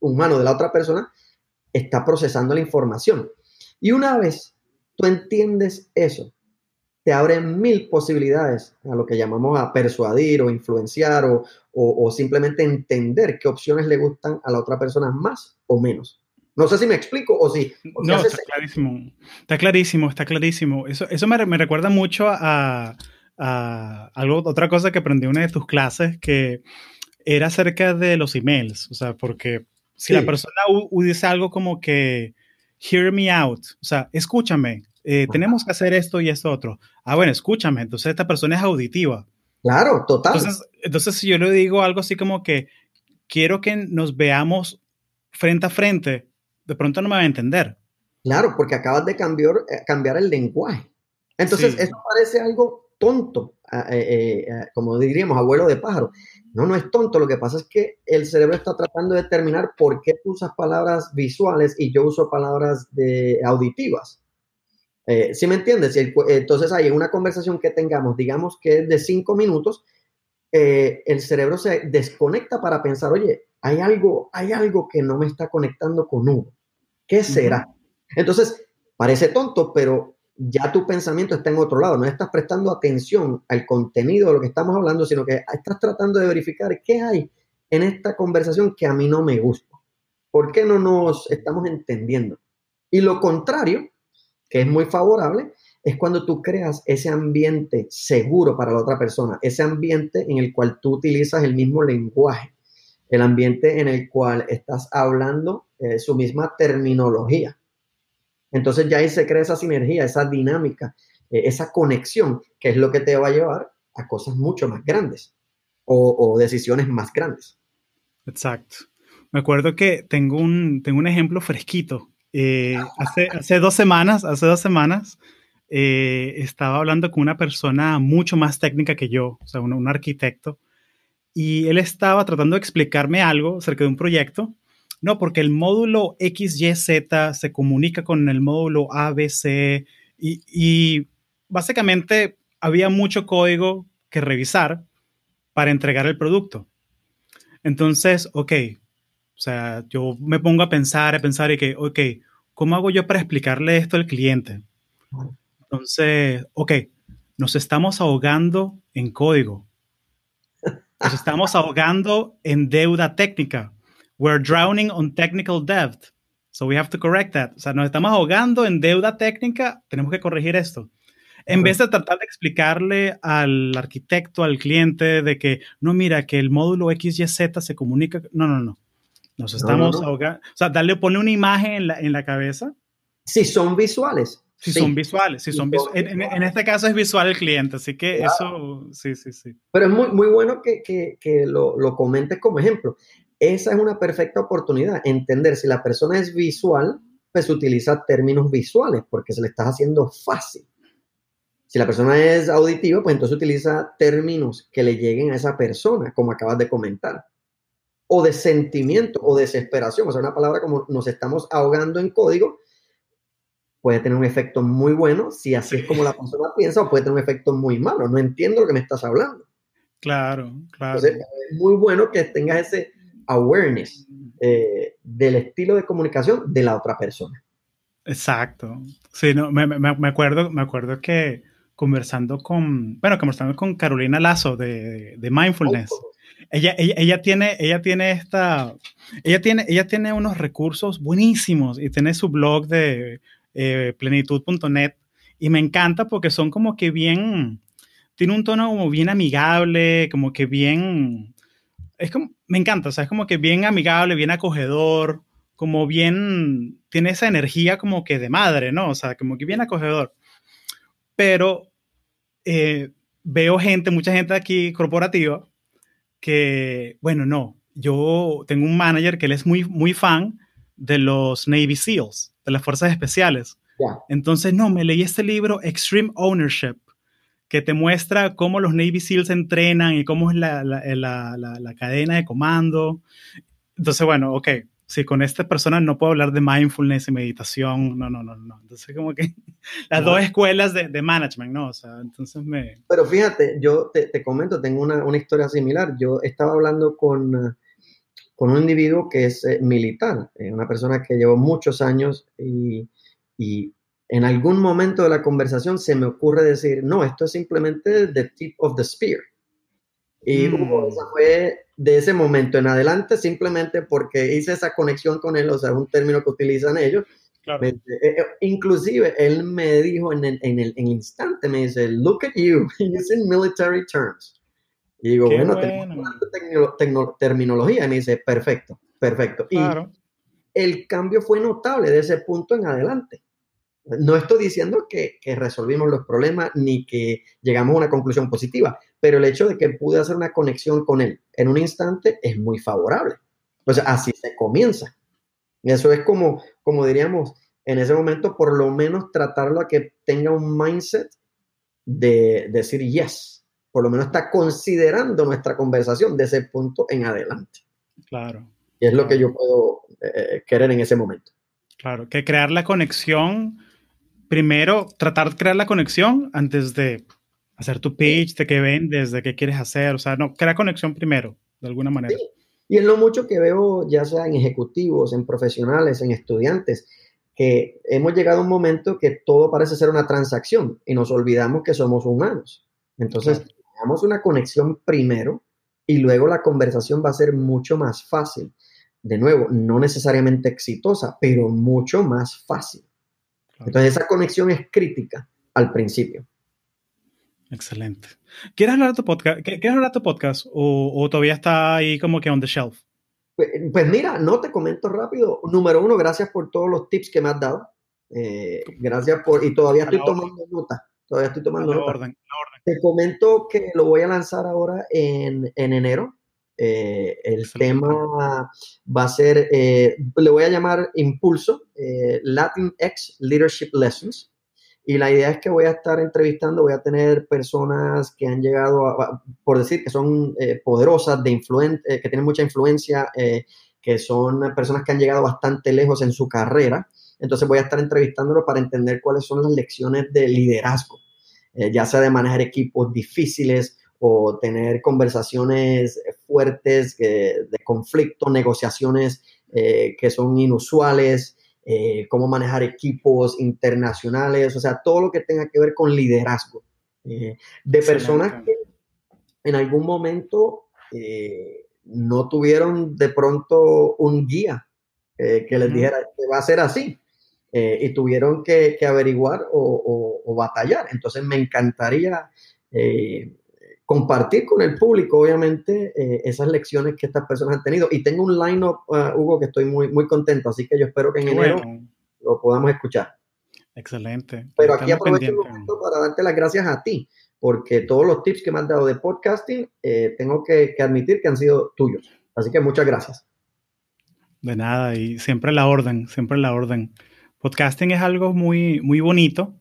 [SPEAKER 2] humano de la otra persona está procesando la información. Y una vez tú entiendes eso, te abren mil posibilidades a lo que llamamos a persuadir o influenciar o, simplemente entender qué opciones le gustan a la otra persona más o menos. No sé si me explico o si...
[SPEAKER 3] no, está clarísimo. Está clarísimo, está clarísimo. Eso, eso me, recuerda mucho a, algo, otra cosa que aprendí en una de tus clases que era acerca de los emails. O sea, porque si la persona dice algo como que, hear me out, o sea, escúchame, eh, tenemos que hacer esto y esto otro. Ah, bueno, escúchame, entonces esta persona es auditiva.
[SPEAKER 2] Claro, total.
[SPEAKER 3] Entonces, entonces si yo le digo algo así como que quiero que nos veamos frente a frente, de pronto no me va a entender.
[SPEAKER 2] Claro, porque acabas de cambiar, eh, cambiar el lenguaje. Entonces, eso parece algo tonto, eh, como diríamos, abuelo de pájaro. No, no es tonto. Lo que pasa es que el cerebro está tratando de determinar por qué tú usas palabras visuales y yo uso palabras de auditivas. Eh, ¿Sí me entiendes? entonces hay una conversación que tengamos, digamos que es de cinco minutos, eh, el cerebro se desconecta para pensar, oye, hay algo, hay algo que no me está conectando con uno. ¿Qué será? Entonces, parece tonto, pero ya tu pensamiento está en otro lado, no estás prestando atención al contenido de lo que estamos hablando, sino que estás tratando de verificar qué hay en esta conversación que a mí no me gusta. ¿Por qué no nos estamos entendiendo? Y lo contrario, que es muy favorable, es cuando tú creas ese ambiente seguro para la otra persona, ese ambiente en el cual tú utilizas el mismo lenguaje, el ambiente en el cual estás hablando eh, su misma terminología. Entonces ya ahí se crea esa sinergia, esa dinámica, eh, esa conexión, que es lo que te va a llevar a cosas mucho más grandes o, decisiones más grandes.
[SPEAKER 3] Exacto. Me acuerdo que tengo un, tengo un ejemplo fresquito. Eh, hace, hace dos semanas, hace dos semanas, eh, estaba hablando con una persona mucho más técnica que yo, o sea, un, un, arquitecto, y él estaba tratando de explicarme algo acerca de un proyecto. No, porque el módulo XYZ se comunica con el módulo ABC y, y básicamente había mucho código que revisar para entregar el producto. Entonces, ok, o sea, yo me pongo a pensar, a pensar y que, ok, ¿cómo hago yo para explicarle esto al cliente? Entonces, ok, nos estamos ahogando en código. Nos estamos ahogando en deuda técnica. We're drowning on technical debt. So we have to correct that. O sea, nos estamos ahogando en deuda técnica, tenemos que corregir esto. En vez de tratar de explicarle al arquitecto, al cliente, de que, no, mira, que el módulo XYZ se comunica. No, no, no. Nos estamos ahogando. O sea, darle, pone una imagen en la, en la cabeza.
[SPEAKER 2] Si son visuales.
[SPEAKER 3] Si son visuales, si son visuales. En, este caso es visual el cliente, así que eso, sí, sí, sí.
[SPEAKER 2] Pero es muy, muy bueno que, que, que lo, lo, comentes como ejemplo. Esa es una perfecta oportunidad, entender si la persona es visual, pues utiliza términos visuales, porque se le está haciendo fácil. Si la persona es auditiva, pues entonces utiliza términos que le lleguen a esa persona, como acabas de comentar. O de sentimiento o desesperación, o sea, una palabra como nos estamos ahogando en código, puede tener un efecto muy bueno si así es como la persona piensa o puede tener un efecto muy malo. No entiendo lo que me estás hablando.
[SPEAKER 3] Claro, claro.
[SPEAKER 2] es muy bueno que tengas ese awareness eh, del estilo de comunicación de la otra persona.
[SPEAKER 3] Exacto. Sí, no, me, me, acuerdo, me acuerdo que conversando con, bueno, conversando con Carolina Lazo de, de Mindfulness. Ella, ella, ella, tiene, ella tiene esta, ella tiene, ella tiene unos recursos buenísimos y tiene su blog de eh, plenitud.net y me encanta porque son como que bien, tiene un tono como bien amigable, como que bien, es como, me encanta, o sea, es como que bien amigable, bien acogedor, como bien, tiene esa energía como que de madre, ¿no? O sea, como que bien acogedor. Pero eh, veo gente, mucha gente aquí corporativa, que, bueno, no, yo tengo un manager que él es muy, muy fan de los Navy SEALs, de las fuerzas especiales. Entonces, no, me leí este libro, Extreme Ownership, que te muestra cómo los Navy SEALs entrenan y cómo es la, la, la, la cadena de comando. Entonces, bueno, ok, si con esta persona no puedo hablar de mindfulness y meditación, no, no, no, no. Entonces, como que las dos escuelas de, de, management, ¿no? O sea, entonces me...
[SPEAKER 2] Pero fíjate, yo te, te comento, tengo una, una, historia similar. Yo estaba hablando con, con un individuo que es eh, militar, eh, una persona que llevó muchos años y, y en algún momento de la conversación se me ocurre decir, no, esto es simplemente the tip of the spear. Y mm. fue de ese momento en adelante simplemente porque hice esa conexión con él, o sea, un término que utilizan ellos. Eh, eh, inclusive, él me dijo en el, en el, en instante, me dice, look at you, using military terms. Y digo, bueno, tengo terminología. Y me dice, perfecto, perfecto. Y el cambio fue notable de ese punto en adelante. No estoy diciendo que, resolvimos los problemas ni que llegamos a una conclusión positiva, pero el hecho de que pude hacer una conexión con él en un instante es muy favorable. Pues así se comienza. Y eso es como, como diríamos, en ese momento por lo menos tratarlo a que tenga un mindset de, decir yes. Por lo menos está considerando nuestra conversación de ese punto en adelante.
[SPEAKER 3] Claro.
[SPEAKER 2] Y es lo que yo puedo eh, querer en ese momento.
[SPEAKER 3] Claro, que crear la conexión primero tratar de crear la conexión antes de hacer tu pitch, de qué vendes, de qué quieres hacer. O sea, no, crea conexión primero, de alguna manera.
[SPEAKER 2] Y en lo mucho que veo, ya sea en ejecutivos, en profesionales, en estudiantes, que hemos llegado a un momento que todo parece ser una transacción y nos olvidamos que somos humanos. Entonces, tenemos una conexión primero y luego la conversación va a ser mucho más fácil. De nuevo, no necesariamente exitosa, pero mucho más fácil. Entonces, esa conexión es crítica al principio.
[SPEAKER 3] Excelente. ¿Quieres hablar de tu podcast? ¿Quieres hablar de tu podcast o, todavía está ahí como que on the shelf?
[SPEAKER 2] Pues, pues, mira, no te comento rápido. Número uno, gracias por todos los tips que me has dado. Eh, gracias por, y todavía estoy tomando nota. Todavía estoy tomando nota. Orden, Te comento que lo voy a lanzar ahora en, en enero. Eh, el tema va a ser, eh, le voy a llamar Impulso, Latin X Leadership Lessons. Y la idea es que voy a estar entrevistando, voy a tener personas que han llegado, a, por decir, que son eh, poderosas, de eh, que tienen mucha influencia, eh, que son personas que han llegado bastante lejos en su carrera. Entonces voy a estar entrevistándolo para entender cuáles son las lecciones de liderazgo, ya sea de manejar equipos difíciles o tener conversaciones fuertes de conflicto, negociaciones que son inusuales, eh, cómo manejar equipos internacionales, o sea, todo lo que tenga que ver con liderazgo. Eh, de personas que en algún momento eh, no tuvieron de pronto un guía que les dijera que va a ser así. y tuvieron que, averiguar o, batallar. Entonces me encantaría compartir con el público, obviamente, eh, esas lecciones que estas personas han tenido. Y tengo un line-up, uh, Hugo, que estoy muy, muy contento, así que yo espero que en enero lo podamos escuchar.
[SPEAKER 3] Excelente.
[SPEAKER 2] Pero aquí aprovecho el momento para darte las gracias a ti, porque todos los tips que me has dado de podcasting, eh, tengo que, admitir que han sido tuyos. Así que muchas gracias.
[SPEAKER 3] De nada, y siempre la orden, siempre la orden. Podcasting es algo muy, muy bonito,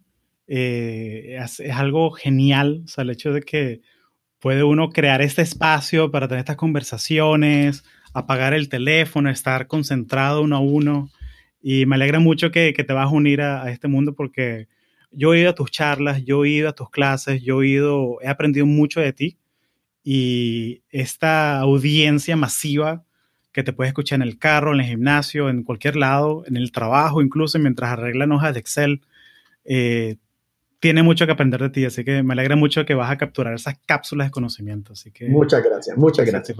[SPEAKER 3] eh, es, es, algo genial, o sea, el hecho de que puede uno crear este espacio para tener estas conversaciones, apagar el teléfono, estar concentrado uno a uno. Y me alegra mucho que, te vas a unir a, este mundo porque yo he ido a tus charlas, yo he ido a tus clases, yo he ido, he aprendido mucho de ti. Y esta audiencia masiva que te puede escuchar en el carro, en el gimnasio, en cualquier lado, en el trabajo, incluso mientras arreglan hojas de Excel, eh, tiene mucho que aprender de ti, así que me alegra mucho que vas a capturar esas cápsulas de conocimiento. Así que,
[SPEAKER 2] muchas gracias, muchas gracias.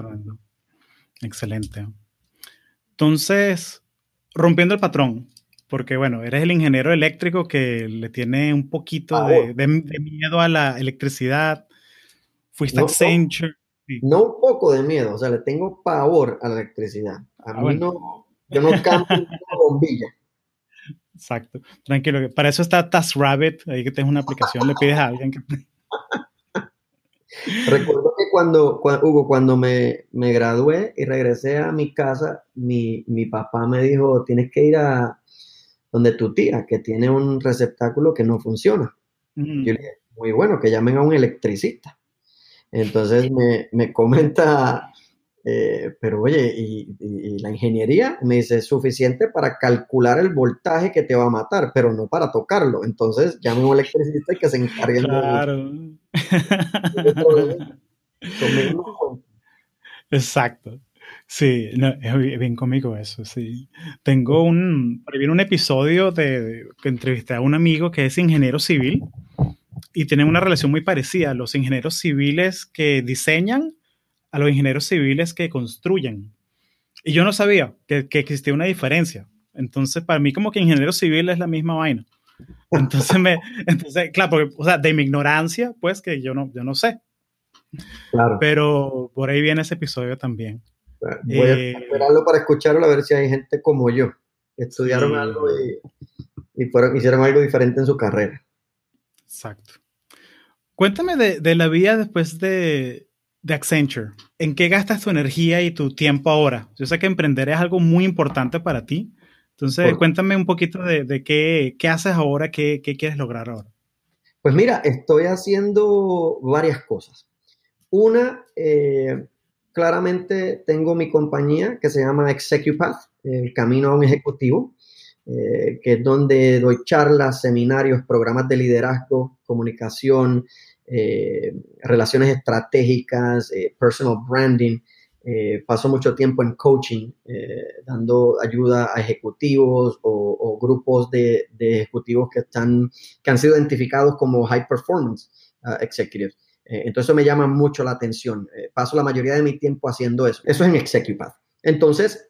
[SPEAKER 3] Excelente. Entonces, rompiendo el patrón, porque bueno, eres el ingeniero eléctrico que le tiene un poquito de, miedo a la electricidad, fuiste a Accenture.
[SPEAKER 2] No, un poco de miedo, o sea, le tengo pavor a la electricidad. A ah, mí no, yo no cambio una bombilla.
[SPEAKER 3] Exacto. Tranquilo, para eso está TaskRabbit, ahí que tienes una aplicación, le pides a alguien que...
[SPEAKER 2] Recuerdo que cuando, Hugo, cuando me, me, gradué y regresé a mi casa, mi, mi, papá me dijo, tienes que ir a donde tu tía, que tiene un receptáculo que no funciona. Mm. Yo le dije, muy bueno, que llamen a un electricista. Entonces me, me comenta eh, pero oye, y, la ingeniería me dice, es suficiente para calcular el voltaje que te va a matar, pero no para tocarlo. Entonces llame a un electricista y que se encargue claro.
[SPEAKER 3] Exacto. Sí, es bien cómico eso, sí. Tengo un, viene un episodio de, que entrevisté a un amigo que es ingeniero civil y tienen una relación muy parecida. Los ingenieros civiles que diseñan a los ingenieros civiles que construyen. Y yo no sabía que, existía una diferencia. Entonces, para mí como que ingeniero civil es la misma vaina. Entonces, me, entonces claro, porque, o sea, de mi ignorancia, pues que yo no, yo no sé. Claro. Pero por ahí viene ese episodio también.
[SPEAKER 2] Voy a eh, esperarlo para escucharlo a ver si hay gente como yo. Estudiaron algo y, fueron, hicieron algo diferente en su carrera.
[SPEAKER 3] Exacto. Cuéntame de, de la vida después de, de Accenture, ¿en qué gastas tu energía y tu tiempo ahora? Yo sé que emprender es algo muy importante para ti. Entonces, cuéntame un poquito de, qué, qué, haces ahora, qué, qué, quieres lograr ahora.
[SPEAKER 2] Pues mira, estoy haciendo varias cosas. Una, eh, claramente tengo mi compañía que se llama Execupath, el camino a un ejecutivo, eh, que es donde doy charlas, seminarios, programas de liderazgo, comunicación, eh, relaciones estratégicas, eh, personal branding, eh, paso mucho tiempo en coaching, dando ayuda a ejecutivos o, grupos de, ejecutivos que, están, que han sido identificados como high performance uh, executives. entonces eso me llama mucho la atención. paso la mayoría de mi tiempo haciendo eso. Eso es en Executive. Entonces,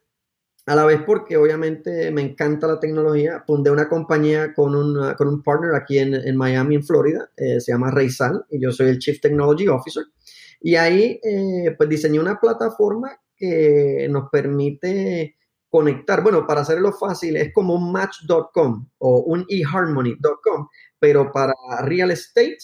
[SPEAKER 2] a la vez porque obviamente me encanta la tecnología, fundé una compañía con un, con un partner aquí en, Miami, en Florida, eh, se llama Reysal y yo soy el Chief Technology Officer. Y ahí eh, pues diseñé una plataforma que nos permite conectar, bueno, para hacerlo fácil, es como un match.com o un eharmony.com, pero para real estate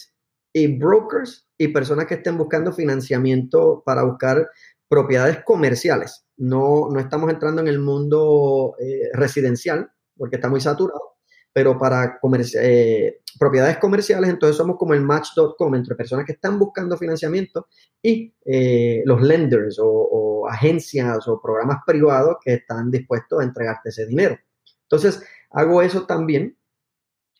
[SPEAKER 2] y brokers y personas que estén buscando financiamiento para buscar propiedades comerciales no, no estamos entrando en el mundo eh, residencial porque está muy saturado, pero para eh, propiedades comerciales, entonces somos como el match.com entre personas que están buscando financiamiento y eh, los lenders o, agencias o programas privados que están dispuestos a entregarte ese dinero. Entonces, hago eso también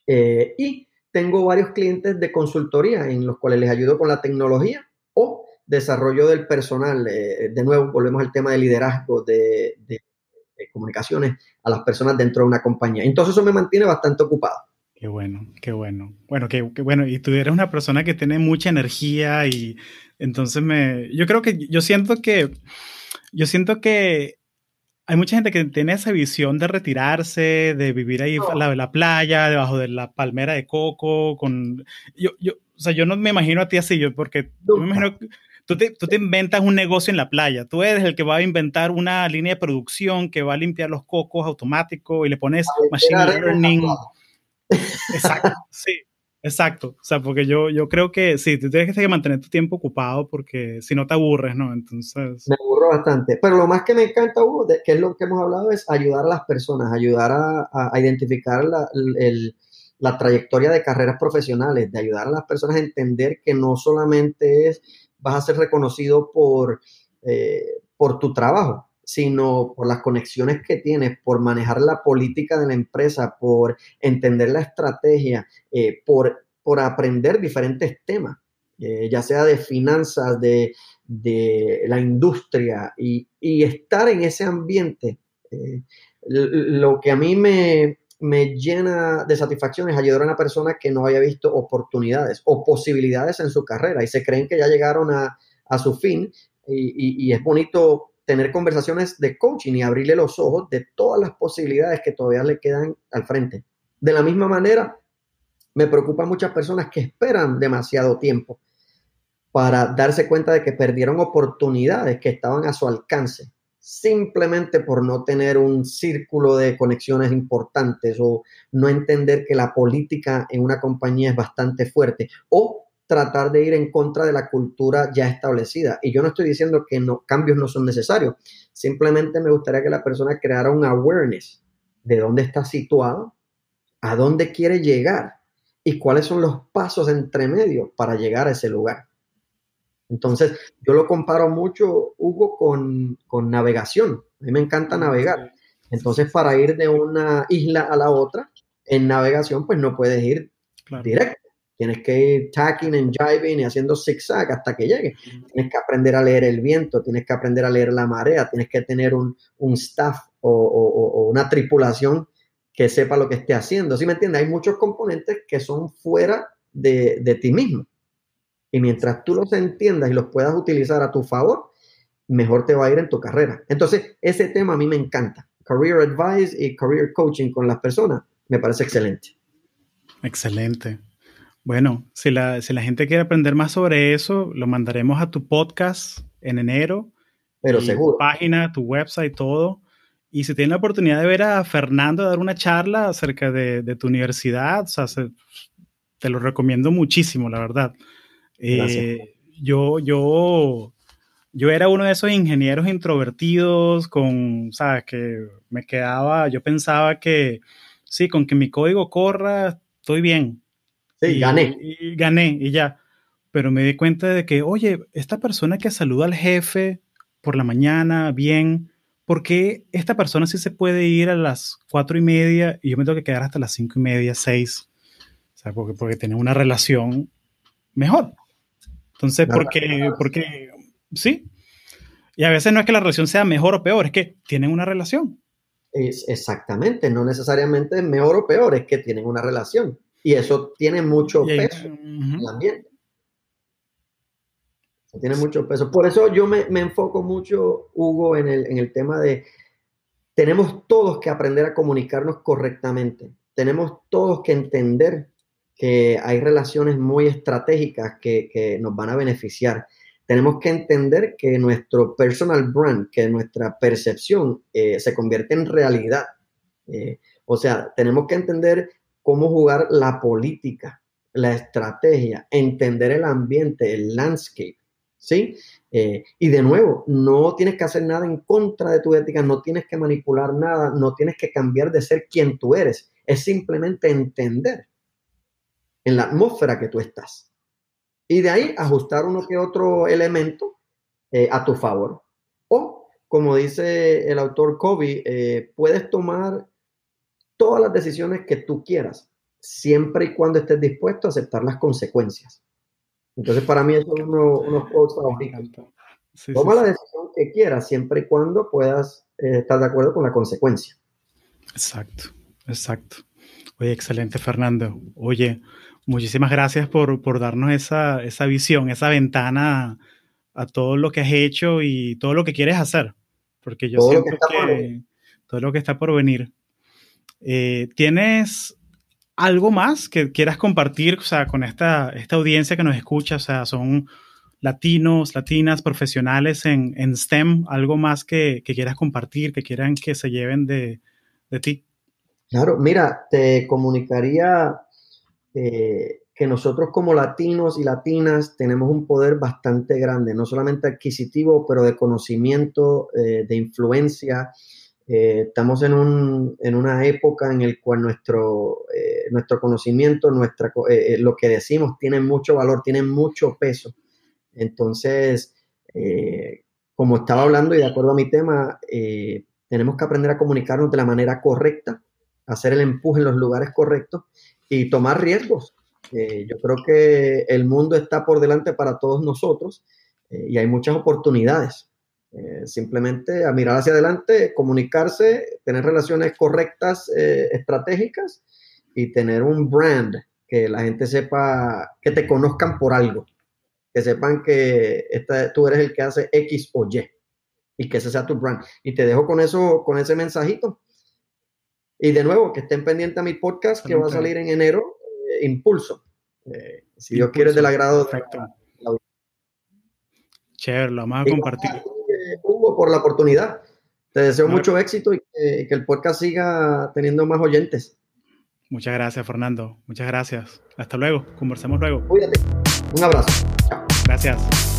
[SPEAKER 2] y tengo varios clientes de consultoría en los cuales les ayudo con la tecnología o desarrollo del personal, eh, de nuevo volvemos al tema de liderazgo, de, comunicaciones a las personas dentro de una compañía. Entonces eso me mantiene bastante ocupado.
[SPEAKER 3] Qué bueno, qué bueno. Bueno, qué, bueno. Y tú eres una persona que tiene mucha energía y entonces me, yo creo que, yo siento que, yo siento que hay mucha gente que tiene esa visión de retirarse, de vivir ahí a la, la playa, debajo de la palmera de coco, con, yo, yo, o sea, yo no me imagino a ti así, yo, porque yo me imagino Tú te, tú te, inventas un negocio en la playa. Tú eres el que va a inventar una línea de producción que va a limpiar los cocos automático y le pones machine learning. Exacto, sí, exacto. O sea, porque yo, yo creo que sí, tú tienes que mantener tu tiempo ocupado porque si no te aburres, ¿no? Entonces.
[SPEAKER 2] Me aburro bastante. Pero lo más que me encanta, Hugo, que es lo que hemos hablado, es ayudar a las personas, ayudar a, a, identificar la, el, la trayectoria de carreras profesionales, de ayudar a las personas a entender que no solamente es vas a ser reconocido por, eh, por tu trabajo, sino por las conexiones que tienes, por manejar la política de la empresa, por entender la estrategia, eh, por, por aprender diferentes temas, eh, ya sea de finanzas, de, la industria y, estar en ese ambiente. lo que a mí me, me llena de satisfacción es ayudar a una persona que no había visto oportunidades o posibilidades en su carrera y se creen que ya llegaron a, su fin y, es bonito tener conversaciones de coaching y abrirle los ojos de todas las posibilidades que todavía le quedan al frente. De la misma manera, me preocupan muchas personas que esperan demasiado tiempo para darse cuenta de que perdieron oportunidades que estaban a su alcance simplemente por no tener un círculo de conexiones importantes o no entender que la política en una compañía es bastante fuerte o tratar de ir en contra de la cultura ya establecida. Y yo no estoy diciendo que no, cambios no son necesarios, simplemente me gustaría que la persona creara un awareness de dónde está situado, a dónde quiere llegar y cuáles son los pasos entre medio para llegar a ese lugar. Entonces, yo lo comparo mucho, Hugo, con, navegación. A mí me encanta navegar. Entonces, para ir de una isla a la otra, en navegación, pues no puedes ir directo. Tienes que ir tacking and jiving y haciendo zigzag hasta que llegue. Tienes que aprender a leer el viento, tienes que aprender a leer la marea, tienes que tener un, staff o, una tripulación que sepa lo que esté haciendo. ¿Sí me entiendes? Hay muchos componentes que son fuera de, de ti mismo. Y mientras tú los entiendas y los puedas utilizar a tu favor, mejor te va a ir en tu carrera. Entonces, ese tema a mí me encanta. Career Advice y Career Coaching con las personas me parece excelente.
[SPEAKER 3] Excelente. Bueno, si la, si la gente quiere aprender más sobre eso, lo mandaremos a tu podcast en enero.
[SPEAKER 2] Pero seguro.
[SPEAKER 3] Tu página, tu website, todo. Y si tienen la oportunidad de ver a Fernando dar una charla acerca de, tu universidad, te lo recomiendo muchísimo, la verdad. Eh, yo, yo, yo era uno de esos ingenieros introvertidos con, ¿sabes? Que me quedaba, yo pensaba que, sí, con que mi código corra, estoy bien.
[SPEAKER 2] Sí, gané.
[SPEAKER 3] Y, gané y ya. Pero me di cuenta de que, oye, esta persona que saluda al jefe por la mañana, bien, ¿por qué esta persona sí se puede ir a las cuatro y media y yo me tengo que quedar hasta las cinco y media, seis? O sea, porque, porque tiene una relación mejor. Entonces, porque, porque, sí. Y a veces no es que la relación sea mejor o peor, es que tienen una relación.
[SPEAKER 2] Es exactamente, no necesariamente es mejor o peor, es que tienen una relación. Y eso tiene mucho peso en el ambiente. tiene mucho peso. Por eso yo me, enfoco mucho, Hugo, en el, en el tema de tenemos todos que aprender a comunicarnos correctamente. Tenemos todos que entender que hay relaciones muy estratégicas que, nos van a beneficiar. Tenemos que entender que nuestro personal brand, que nuestra percepción eh, se convierte en realidad. Eh, o sea, tenemos que entender cómo jugar la política, la estrategia, entender el ambiente, el landscape, ¿sí? Eh, y de nuevo, no tienes que hacer nada en contra de tu ética, no tienes que manipular nada, no tienes que cambiar de ser quien tú eres, es simplemente entender en la atmósfera que tú estás. Y de ahí ajustar uno que otro elemento eh, a tu favor. O, como dice el autor Kobe, eh, puedes tomar todas las decisiones que tú quieras, siempre y cuando estés dispuesto a aceptar las consecuencias. Entonces, para mí, eso es uno, unos quotes favoritos. Toma la decisión que quieras, siempre y cuando puedas eh, estar de acuerdo con la consecuencia.
[SPEAKER 3] Exacto, exacto. Oye, excelente, Fernando. Oye, muchísimas gracias por, por darnos esa, esa, visión, esa ventana a, todo lo que has hecho y todo lo que quieres hacer. Porque yo siento que, todo lo que está por venir. Eh, ¿Tienes algo más que quieras compartir o sea, con esta, esta audiencia que nos escucha? O sea, son latinos, latinas, profesionales en, en STEM, algo más que, que, quieras compartir, que quieran que se lleven de, de ti.
[SPEAKER 2] Claro, mira, te comunicaría eh, que nosotros como latinos y latinas tenemos un poder bastante grande, no solamente adquisitivo, pero de conocimiento, eh, de influencia. Eh, estamos en, un, en, una época en la cual nuestro, nuestro conocimiento, nuestra, lo que decimos tiene mucho valor, tiene mucho peso. Entonces, como estaba hablando y de acuerdo a mi tema, tenemos que aprender a comunicarnos de la manera correcta, hacer el empuje en los lugares correctos y tomar riesgos. Eh, yo creo que el mundo está por delante para todos nosotros eh, y hay muchas oportunidades. Eh, simplemente a mirar hacia adelante, comunicarse, tener relaciones correctas, estratégicas y tener un brand que la gente sepa, que te conozcan por algo, que sepan que esta, tú eres el que hace X o Y y que ese sea tu brand. Y te dejo con eso, con ese mensajito. Y de nuevo, que estén pendientes a mi podcast que va a salir en enero, eh, Impulso. Eh, si Dios quiere, del agrado. Perfecto.
[SPEAKER 3] Chévere, lo vamos a compartir.
[SPEAKER 2] Hugo, por la oportunidad. Te deseo mucho éxito y que, que, el podcast siga teniendo más oyentes.
[SPEAKER 3] Muchas gracias, Fernando. Muchas gracias. Hasta luego. Conversemos luego.
[SPEAKER 2] Cuídate. Un abrazo.
[SPEAKER 3] Gracias.